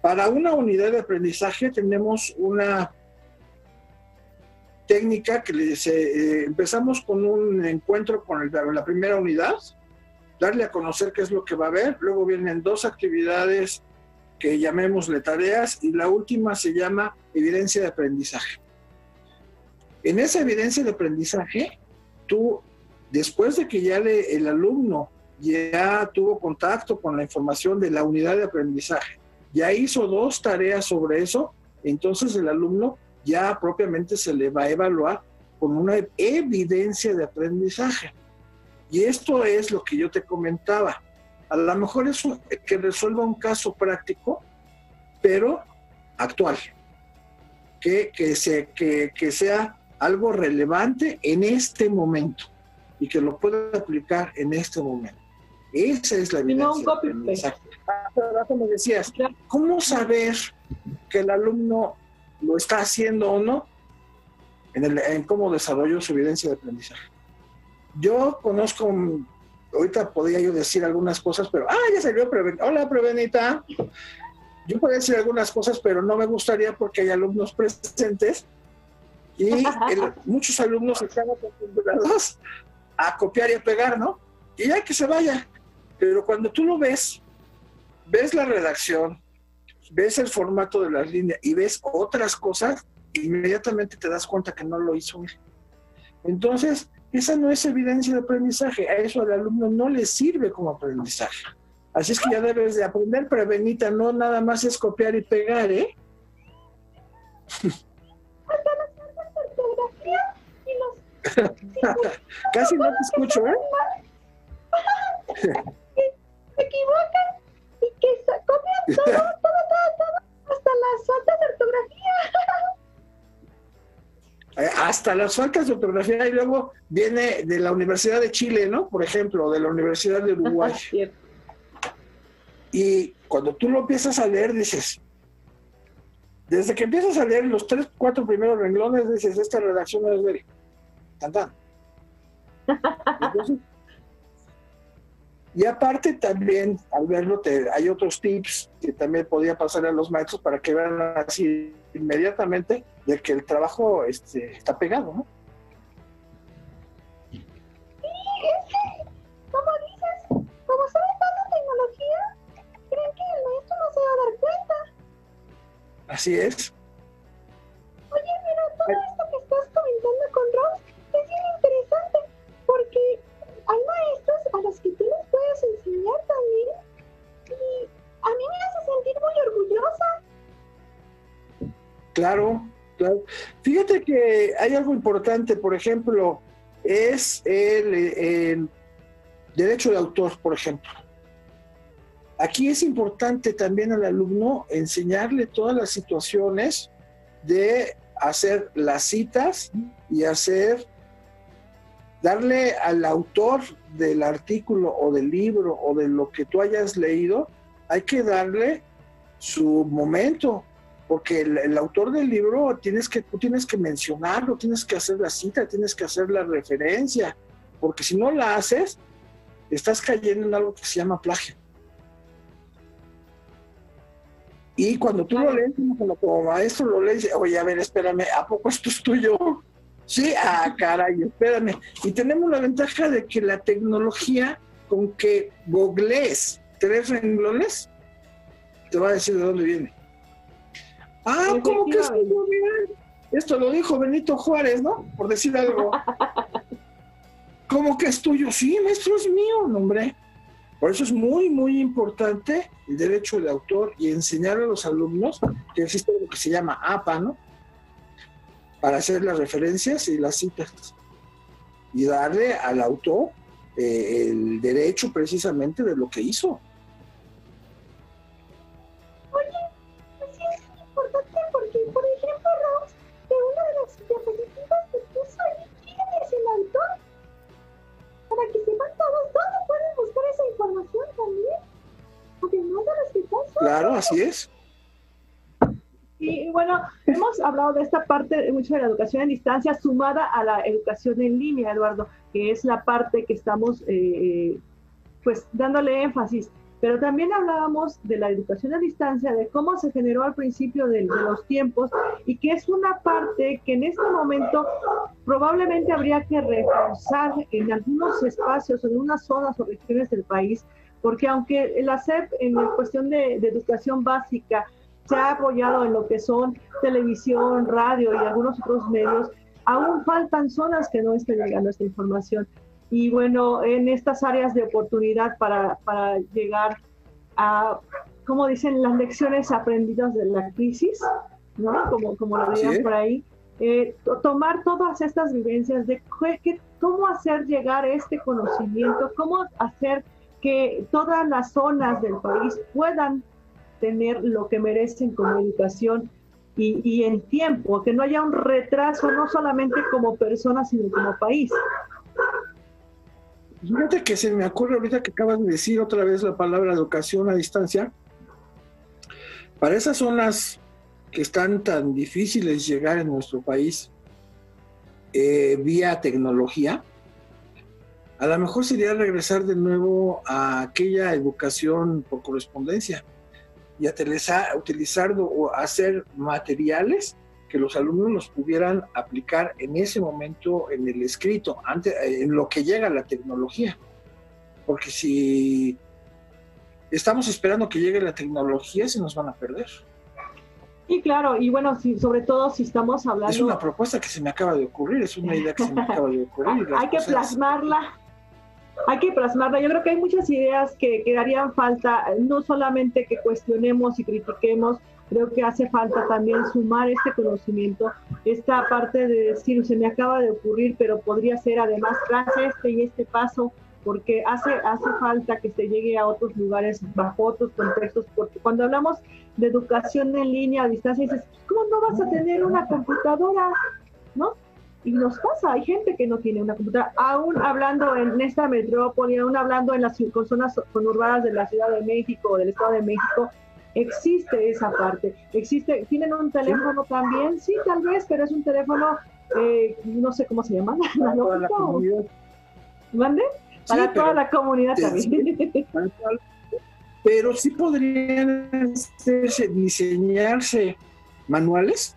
para una unidad de aprendizaje, tenemos una técnica que le eh, empezamos con un encuentro con la primera unidad, darle a conocer qué es lo que va a haber, luego vienen dos actividades que llamémosle tareas y la última se llama evidencia de aprendizaje. En esa evidencia de aprendizaje, tú, después de que ya el alumno ya tuvo contacto con la información de la unidad de aprendizaje, ya hizo dos tareas sobre eso, entonces el alumno ya propiamente se le va a evaluar con una evidencia de aprendizaje. Y esto es lo que yo te comentaba. A lo mejor es que resuelva un caso práctico, pero actual. Que, que, se, que, que sea algo relevante en este momento y que lo pueda aplicar en este momento. Esa es la evidencia. No me decías, ¿cómo saber que el alumno lo está haciendo o no en, el, en cómo desarrolló su evidencia de aprendizaje? Yo conozco, ahorita podría yo decir algunas cosas, pero, ah, ya salió Prevenita. Hola, Prevenita. Yo podría decir algunas cosas, pero no me gustaría porque hay alumnos presentes y (laughs) muchos alumnos están acostumbrados a copiar y a pegar, ¿no? Y ya que se vaya. Pero cuando tú lo ves, ves la redacción, ves el formato de las líneas y ves otras cosas, inmediatamente te das cuenta que no lo hizo él. Entonces, esa no es evidencia de aprendizaje. A eso al alumno no le sirve como aprendizaje. Así es que ya debes de aprender, prevenita, no nada más es copiar y pegar, ¿eh? (laughs) Casi no te escucho, ¿eh? (laughs) Se equivocan y que copian todo, todo, todo, todo, hasta las faltas de ortografía. (laughs) Eh, hasta las faltas de ortografía y luego viene de la Universidad de Chile, ¿no? Por ejemplo, de la Universidad de Uruguay. y cuando tú lo empiezas a leer, dices, desde que empiezas a leer los tres, cuatro primeros renglones, dices, esta redacción no es de (laughs) y aparte también, al verlo, te, hay otros tips que también podía pasar a los maestros para que vean así inmediatamente de que el trabajo este, está pegado, ¿no? Sí, es que, como dices, como sabe tanta tecnología, creen que el maestro no se va a dar cuenta. Así es. Fíjate que hay algo importante, por ejemplo, es el, el derecho de autor, por ejemplo. Aquí es importante también al alumno enseñarle todas las situaciones de hacer las citas y hacer darle al autor del artículo o del libro o de lo que tú hayas leído, hay que darle su momento, porque el, autor del libro tienes que, tú tienes que mencionarlo, tienes que hacer la cita, tienes que hacer la referencia, porque si no la haces, estás cayendo en algo que se llama plagio. Y cuando tú lo lees, como, maestro lo lees, oye, a ver, espérame, ¿a poco esto es tuyo? Sí, ah, caray, espérame. Y tenemos la ventaja de que la tecnología, con que googlees tres renglones, te va a decir de dónde viene. Ah, ¿cómo que es tuyo? Esto lo dijo Benito Juárez, ¿no? Por decir algo. (laughs) ¿Cómo que es tuyo? Sí, maestro, es mío, hombre. Por eso es muy, muy importante el derecho de autor y enseñar a los alumnos que existe lo que se llama APA, ¿no? para hacer las referencias y las citas y darle al autor eh, el derecho precisamente de lo que hizo. Así es. Y bueno, hemos hablado de esta parte mucho de la educación en distancia sumada a la educación en línea, Eduardo, que es la parte que estamos eh, pues dándole énfasis. Pero también hablábamos de la educación a distancia, de cómo se generó al principio de, los tiempos y que es una parte que en este momento probablemente habría que reforzar en algunos espacios en unas zonas o regiones del país, porque aunque la SEP en la cuestión de educación básica se ha apoyado en lo que son televisión, radio y algunos otros medios, aún faltan zonas que no estén llegando esta información. Y bueno, en estas áreas de oportunidad para, para llegar a, como dicen, las lecciones aprendidas de la crisis, ¿no? Como, como lo dirían por ahí, eh, tomar todas estas vivencias de cómo hacer llegar este conocimiento, cómo hacer que todas las zonas del país puedan tener lo que merecen como educación y, en tiempo, que no haya un retraso, no solamente como persona, sino como país. Fíjate que se me ocurre ahorita que acabas de decir otra vez la palabra educación a distancia. Para esas zonas que están tan difíciles llegar en nuestro país eh, vía tecnología, a lo mejor sería regresar de nuevo a aquella educación por correspondencia y utilizar, utilizar o hacer materiales que los alumnos los pudieran aplicar en ese momento en el escrito, antes, en lo que llega la tecnología. Porque si estamos esperando que llegue la tecnología, se nos van a perder. Y claro, y bueno, si, sobre todo si estamos hablando... Es una propuesta que se me acaba de ocurrir, es una idea que se me acaba de (laughs) ocurrir. Hay que plasmarla hay que plasmarla. Yo creo que hay muchas ideas que quedarían falta, no solamente que cuestionemos y critiquemos, creo que hace falta también sumar este conocimiento, esta parte de decir, se me acaba de ocurrir, pero podría ser además tras este y este paso, porque hace, hace falta que se llegue a otros lugares bajo otros contextos, porque cuando hablamos de educación en línea a distancia, dices, ¿cómo no vas a tener una computadora? ¿No? Y nos pasa, hay gente que no tiene una computadora, aún hablando en esta metrópoli, aún hablando en las zonas conurbadas de la Ciudad de México o del Estado de México, existe esa parte. Existe, ¿Tienen un teléfono también? Sí, tal vez, pero es un teléfono, eh, no sé cómo se llama, (laughs) (laughs) para toda la comunidad. ¿Mande? Para toda la comunidad también. pero sí podrían diseñarse manuales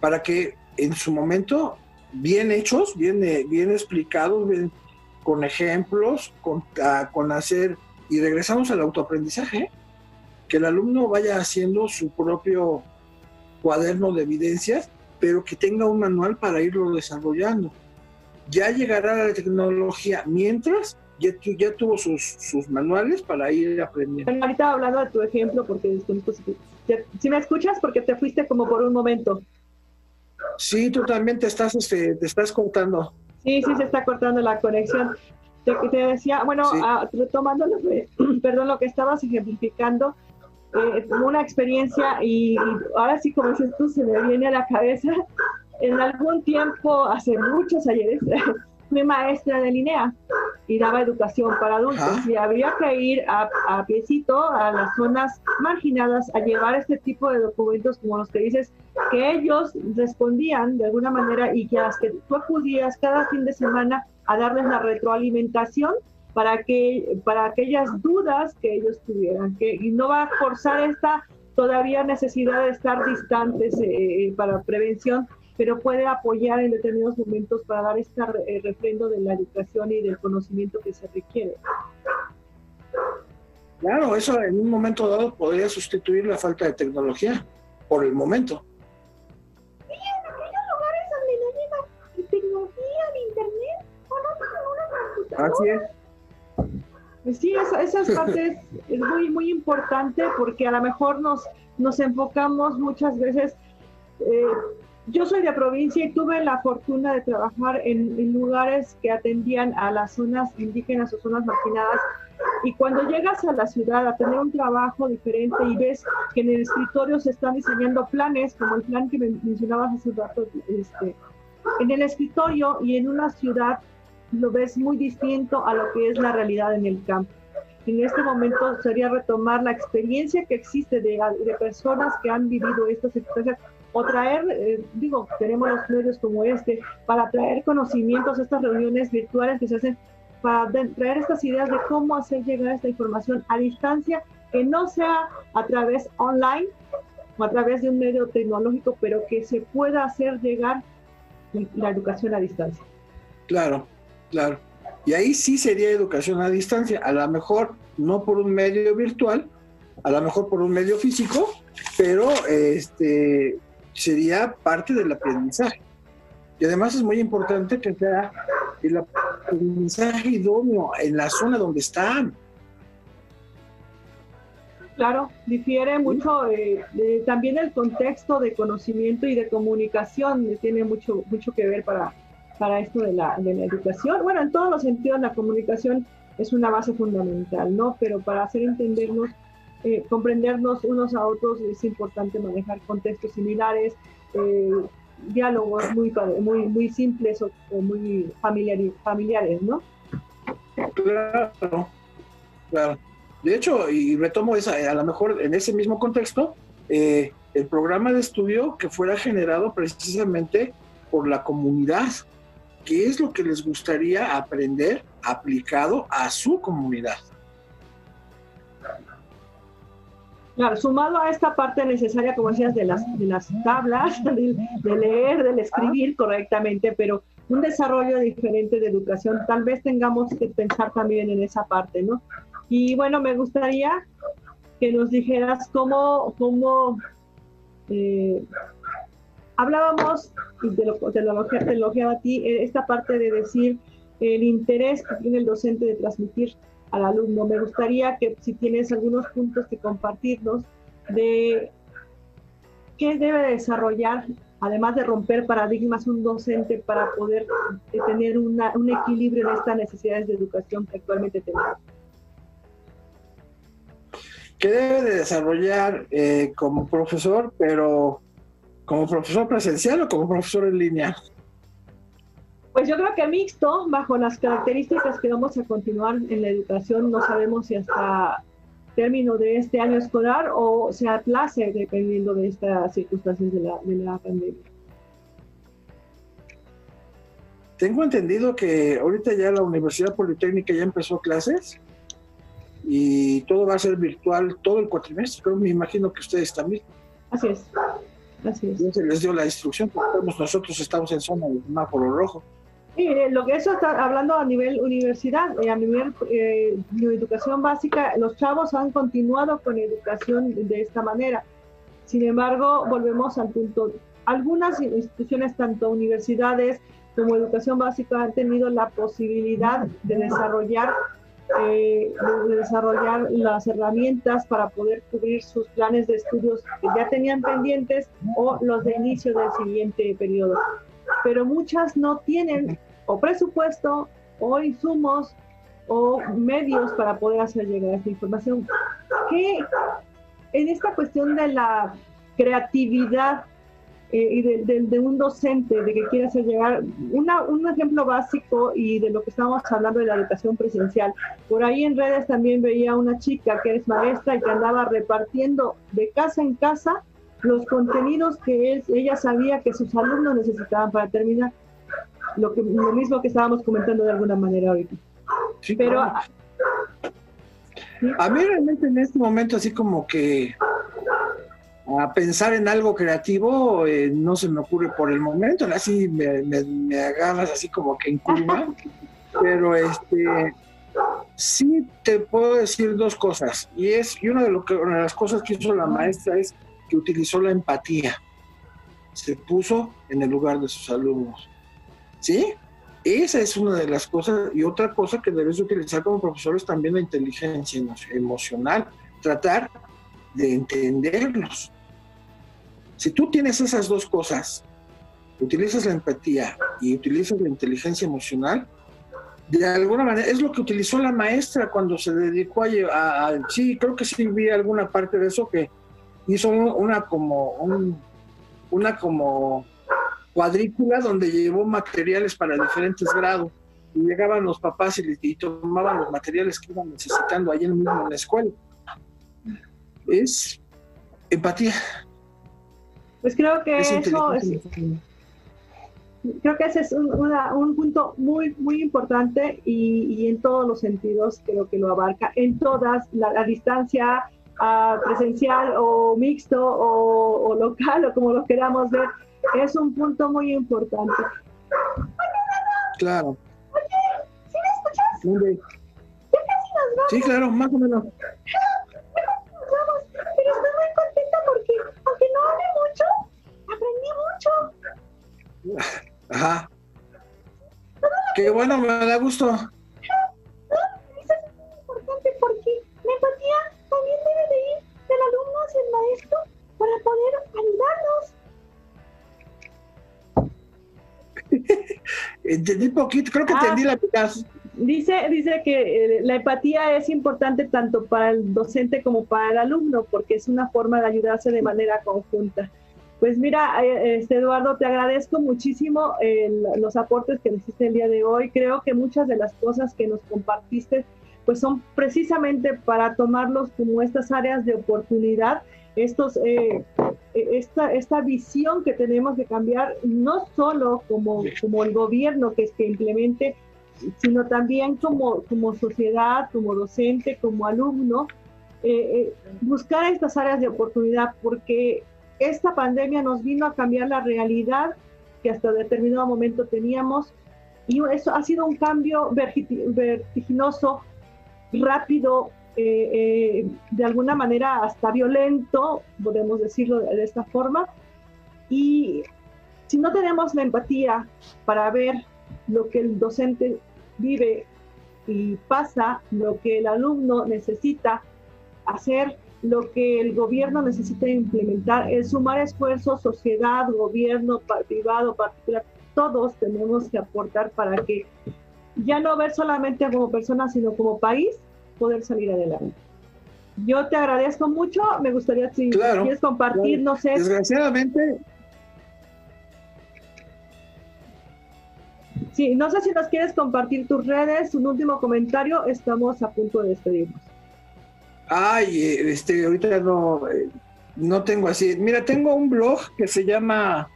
para que en su momento bien hechos, bien, eh, bien explicados, bien, con ejemplos, con, ah, con hacer, y regresamos al autoaprendizaje, que el alumno vaya haciendo su propio cuaderno de evidencias, pero que tenga un manual para irlo desarrollando. Ya llegará la tecnología, mientras ya, ya tuvo sus, sus manuales para ir aprendiendo. ahorita hablando de tu ejemplo, porque si me escuchas, porque te fuiste como por un momento. Sí, tú también te estás, este, te estás cortando. Sí, sí, se está cortando la conexión. Te, te decía, bueno, ah, retomando lo que, (clears throat) perdón, lo que estabas ejemplificando, eh, una experiencia y, ahora sí, como dices tú, se me viene a la cabeza. En algún tiempo, hace muchos ayeres, (laughs) fui maestra de Linea y daba educación para adultos. Y había que ir a, a piecito a las zonas marginadas a llevar este tipo de documentos como los que dices que ellos respondían de alguna manera y que las que tú acudías cada fin de semana a darles la retroalimentación para que para aquellas dudas que ellos tuvieran que y no va a forzar esta todavía necesidad de estar distantes eh, para prevención pero puede apoyar en determinados momentos para dar este refrendo de la educación y del conocimiento que se requiere. Claro, eso en un momento dado podría sustituir la falta de tecnología, por el momento. Sí, en aquellos lugares donde no llega tecnología, de internet, o no una computadora. Así es. Pues sí, esa, esa parte (laughs) es, muy, muy importante porque a lo mejor nos, nos enfocamos muchas veces eh, yo soy de provincia y tuve la fortuna de trabajar en, lugares que atendían a las zonas indígenas o zonas marginadas. Y cuando llegas a la ciudad a tener un trabajo diferente y ves que en el escritorio se están diseñando planes, como el plan que mencionabas hace un rato, este, en el escritorio y en una ciudad lo ves muy distinto a lo que es la realidad en el campo. en este momento sería retomar la experiencia que existe de, de personas que han vivido estas experiencias o traer, eh, digo, tenemos los medios como este, para traer conocimientos, estas reuniones virtuales que se hacen, para traer estas ideas de cómo hacer llegar esta información a distancia, que no sea a través online o a través de un medio tecnológico, pero que se pueda hacer llegar la educación a distancia. Claro, claro. Y ahí sí sería educación a distancia, a lo mejor no por un medio virtual, a lo mejor por un medio físico, pero este sería parte del aprendizaje. Y además es muy importante que sea el aprendizaje idóneo en la zona donde están. Claro, difiere mucho eh, también el contexto de conocimiento y de comunicación tiene mucho mucho que ver para, para esto de la, de la educación. Bueno, en todos los sentidos la comunicación es una base fundamental, ¿no? Pero para hacer entendernos eh, comprendernos unos a otros, es importante manejar contextos similares, eh, diálogos muy, muy, muy simples o, muy familiares, familiares, ¿no? Claro, claro. De hecho, y retomo esa, a lo mejor en ese mismo contexto, eh, el programa de estudio que fuera generado precisamente por la comunidad, qué es lo que les gustaría aprender aplicado a su comunidad. Claro, sumado a esta parte necesaria, como decías, de las, de las tablas, (laughs) de, leer, del escribir correctamente, pero un desarrollo diferente de educación, tal vez tengamos que pensar también en esa parte, ¿no? Y bueno, me gustaría que nos dijeras cómo, cómo eh, hablábamos, y te lo, te lo, a ti, eh, esta parte de decir el interés que tiene el docente de transmitir al alumno. Me gustaría que si tienes algunos puntos que compartirnos de qué debe desarrollar, además de romper paradigmas, un docente para poder eh, tener un equilibrio en estas necesidades de educación que actualmente tenemos. ¿Qué debe de desarrollar eh, como profesor, pero como profesor presencial o como profesor en línea? Pues yo creo que mixto, bajo las características que vamos a continuar en la educación, no sabemos si hasta término de este año escolar o se aplace dependiendo de estas circunstancias de la, de la pandemia. Tengo entendido que ahorita ya la Universidad Politécnica ya empezó clases y todo va a ser virtual todo el cuatrimestre, pero me imagino que ustedes también. Así es, así es. Ya se les dio la instrucción, porque nosotros estamos en zona de semáforo rojo. Sí, lo que eso está hablando a nivel universidad, eh, a nivel eh, educación básica, los chavos han continuado con educación de esta manera. Sin embargo, volvemos al punto, algunas instituciones, tanto universidades como educación básica, han tenido la posibilidad de desarrollar, eh, de desarrollar las herramientas para poder cubrir sus planes de estudios que ya tenían pendientes o los de inicio del siguiente periodo pero muchas no tienen o presupuesto o insumos o medios para poder hacer llegar esta información. Que en esta cuestión de la creatividad eh, y de, un docente, de que quiere hacer llegar una, un ejemplo básico y de lo que estábamos hablando de la educación presencial. Por ahí en redes también veía una chica que es maestra y que andaba repartiendo de casa en casa los contenidos que ella sabía que sus alumnos necesitaban para terminar lo, que, lo mismo que estábamos comentando de alguna manera ahorita. Pero... A mí realmente en este momento así como que a pensar en algo creativo eh, no se me ocurre por el momento, así me, me, agarras así como que en curva, (laughs) pero este sí te puedo decir dos cosas. Y es y una de, lo que, una de las cosas que hizo la maestra es que utilizó la empatía, se puso en el lugar de sus alumnos ¿Sí? Esa es una de las cosas. Y otra cosa que debes utilizar como profesor es también la inteligencia emocional. Tratar de entenderlos. Si tú tienes esas dos cosas, utilizas la empatía y utilizas la inteligencia emocional, de alguna manera, es lo que utilizó la maestra cuando se dedicó a, a, sí, creo que sí vi alguna parte de eso que hizo una como una como cuadrícula donde llevó materiales para diferentes grados llegaban los papás y, tomaban los materiales que iban necesitando ahí mismo en la escuela. Es empatía. Pues creo que eso es, creo que ese es un, un punto muy, muy importante y, en todos los sentidos creo que lo abarca, en todas, la, distancia uh, presencial o mixto o, local o como lo queramos ver, es un punto muy importante. Claro. Oye, ¿sí me escuchas? Ya casi nos vamos. Sí, claro, más o menos. Vamos, pero estoy muy contenta porque, aunque no hable mucho, aprendí mucho. Ajá. Qué bueno, me da gusto. Eso es muy importante porque la empatía también debe de ir del alumno hacia el maestro para poder ayudarnos. (laughs) entendí poquito, creo que ah, entendí la mitad. Dice, dice que eh, la empatía es importante tanto para el docente como para el alumno porque es una forma de ayudarse de manera conjunta. Pues mira, eh, este Eduardo, te agradezco muchísimo los aportes que hiciste el día de hoy. Creo que muchas de las cosas que nos compartiste pues son precisamente para tomarlos como estas áreas de oportunidad, estos, eh, esta, esta visión que tenemos de cambiar, no solo como, como el gobierno que, es que implemente, sino también como, como sociedad, como docente, como alumno, eh, buscar estas áreas de oportunidad, porque esta pandemia nos vino a cambiar la realidad que hasta determinado momento teníamos y eso ha sido un cambio vertiginoso, rápido, eh, de alguna manera hasta violento, podemos decirlo de, esta forma. Y si no tenemos la empatía para ver lo que el docente vive y pasa, lo que el alumno necesita hacer, lo que el gobierno necesita implementar es sumar esfuerzos, sociedad, gobierno, privado, particular, todos tenemos que aportar para que ya no ver solamente como persona, sino como país, poder salir adelante. Yo te agradezco mucho, me gustaría si quieres compartir, no sé. Desgraciadamente. Sí, no sé si nos quieres compartir tus redes, un último comentario, estamos a punto de despedirnos. Ay, este, ahorita no, eh, no tengo así. Mira, tengo un blog que se llama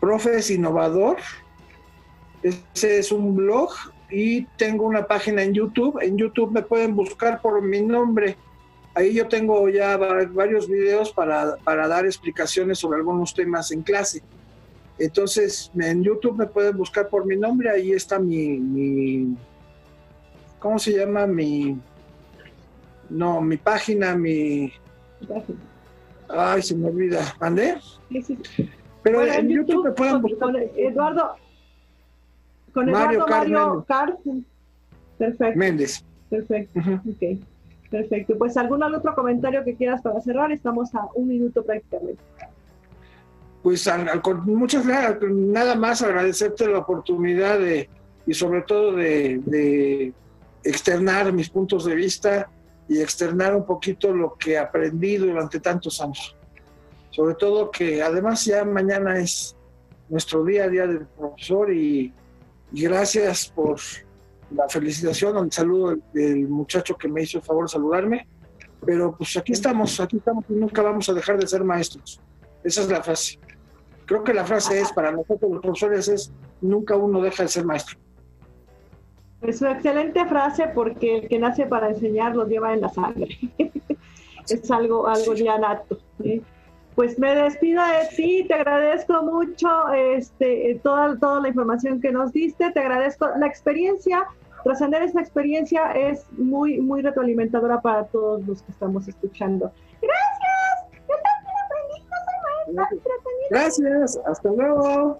Profes Innovador. Ese es un blog y tengo una página en YouTube. En YouTube me pueden buscar por mi nombre. Ahí yo tengo ya varios videos para, para dar explicaciones sobre algunos temas en clase. Entonces, en YouTube me pueden buscar por mi nombre. Ahí está mi, mi ¿cómo se llama? Mi, no, mi página, mi... Ay, se me olvida. ¿Mandé? Pero en, YouTube, me pueden buscar. Eduardo. Con Eduardo Mario, Perfecto. Méndez. Perfecto. Ok. Perfecto. Pues algún otro comentario que quieras para cerrar. Estamos a un minuto prácticamente. Pues con muchas gracias. Nada más agradecerte la oportunidad de, y sobre todo de, de externar mis puntos de vista y externar un poquito lo que aprendí durante tantos años. Sobre todo que además ya mañana es nuestro día a día del profesor y, gracias por la felicitación, el saludo del, muchacho que me hizo el favor de saludarme. Pero pues aquí estamos, aquí estamos y nunca vamos a dejar de ser maestros. Esa es la frase. Creo que la frase es, para nosotros los profesores, es nunca uno deja de ser maestro. Es una excelente frase porque el que nace para enseñar lo lleva en la sangre. (laughs) es algo, algo ya nato. Pues me despido de ti, te agradezco mucho este, toda, toda la información que nos diste, te agradezco la experiencia, trascender esta experiencia es muy, muy retroalimentadora para todos los que estamos escuchando. Gracias, yo también aprendí, soy Gracias, hasta luego.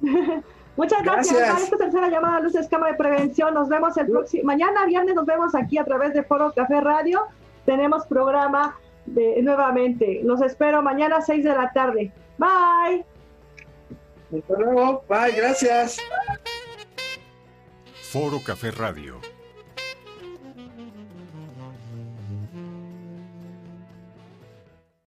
(laughs) Muchas gracias. a esta tercera llamada Luces Cámara de Prevención. Nos vemos el próximo, mañana viernes nos vemos aquí a través de Foro Café Radio. Tenemos programa de, nuevamente. Los espero mañana a 6 de la tarde. Bye. Hasta luego. Bye, gracias. Foro Café Radio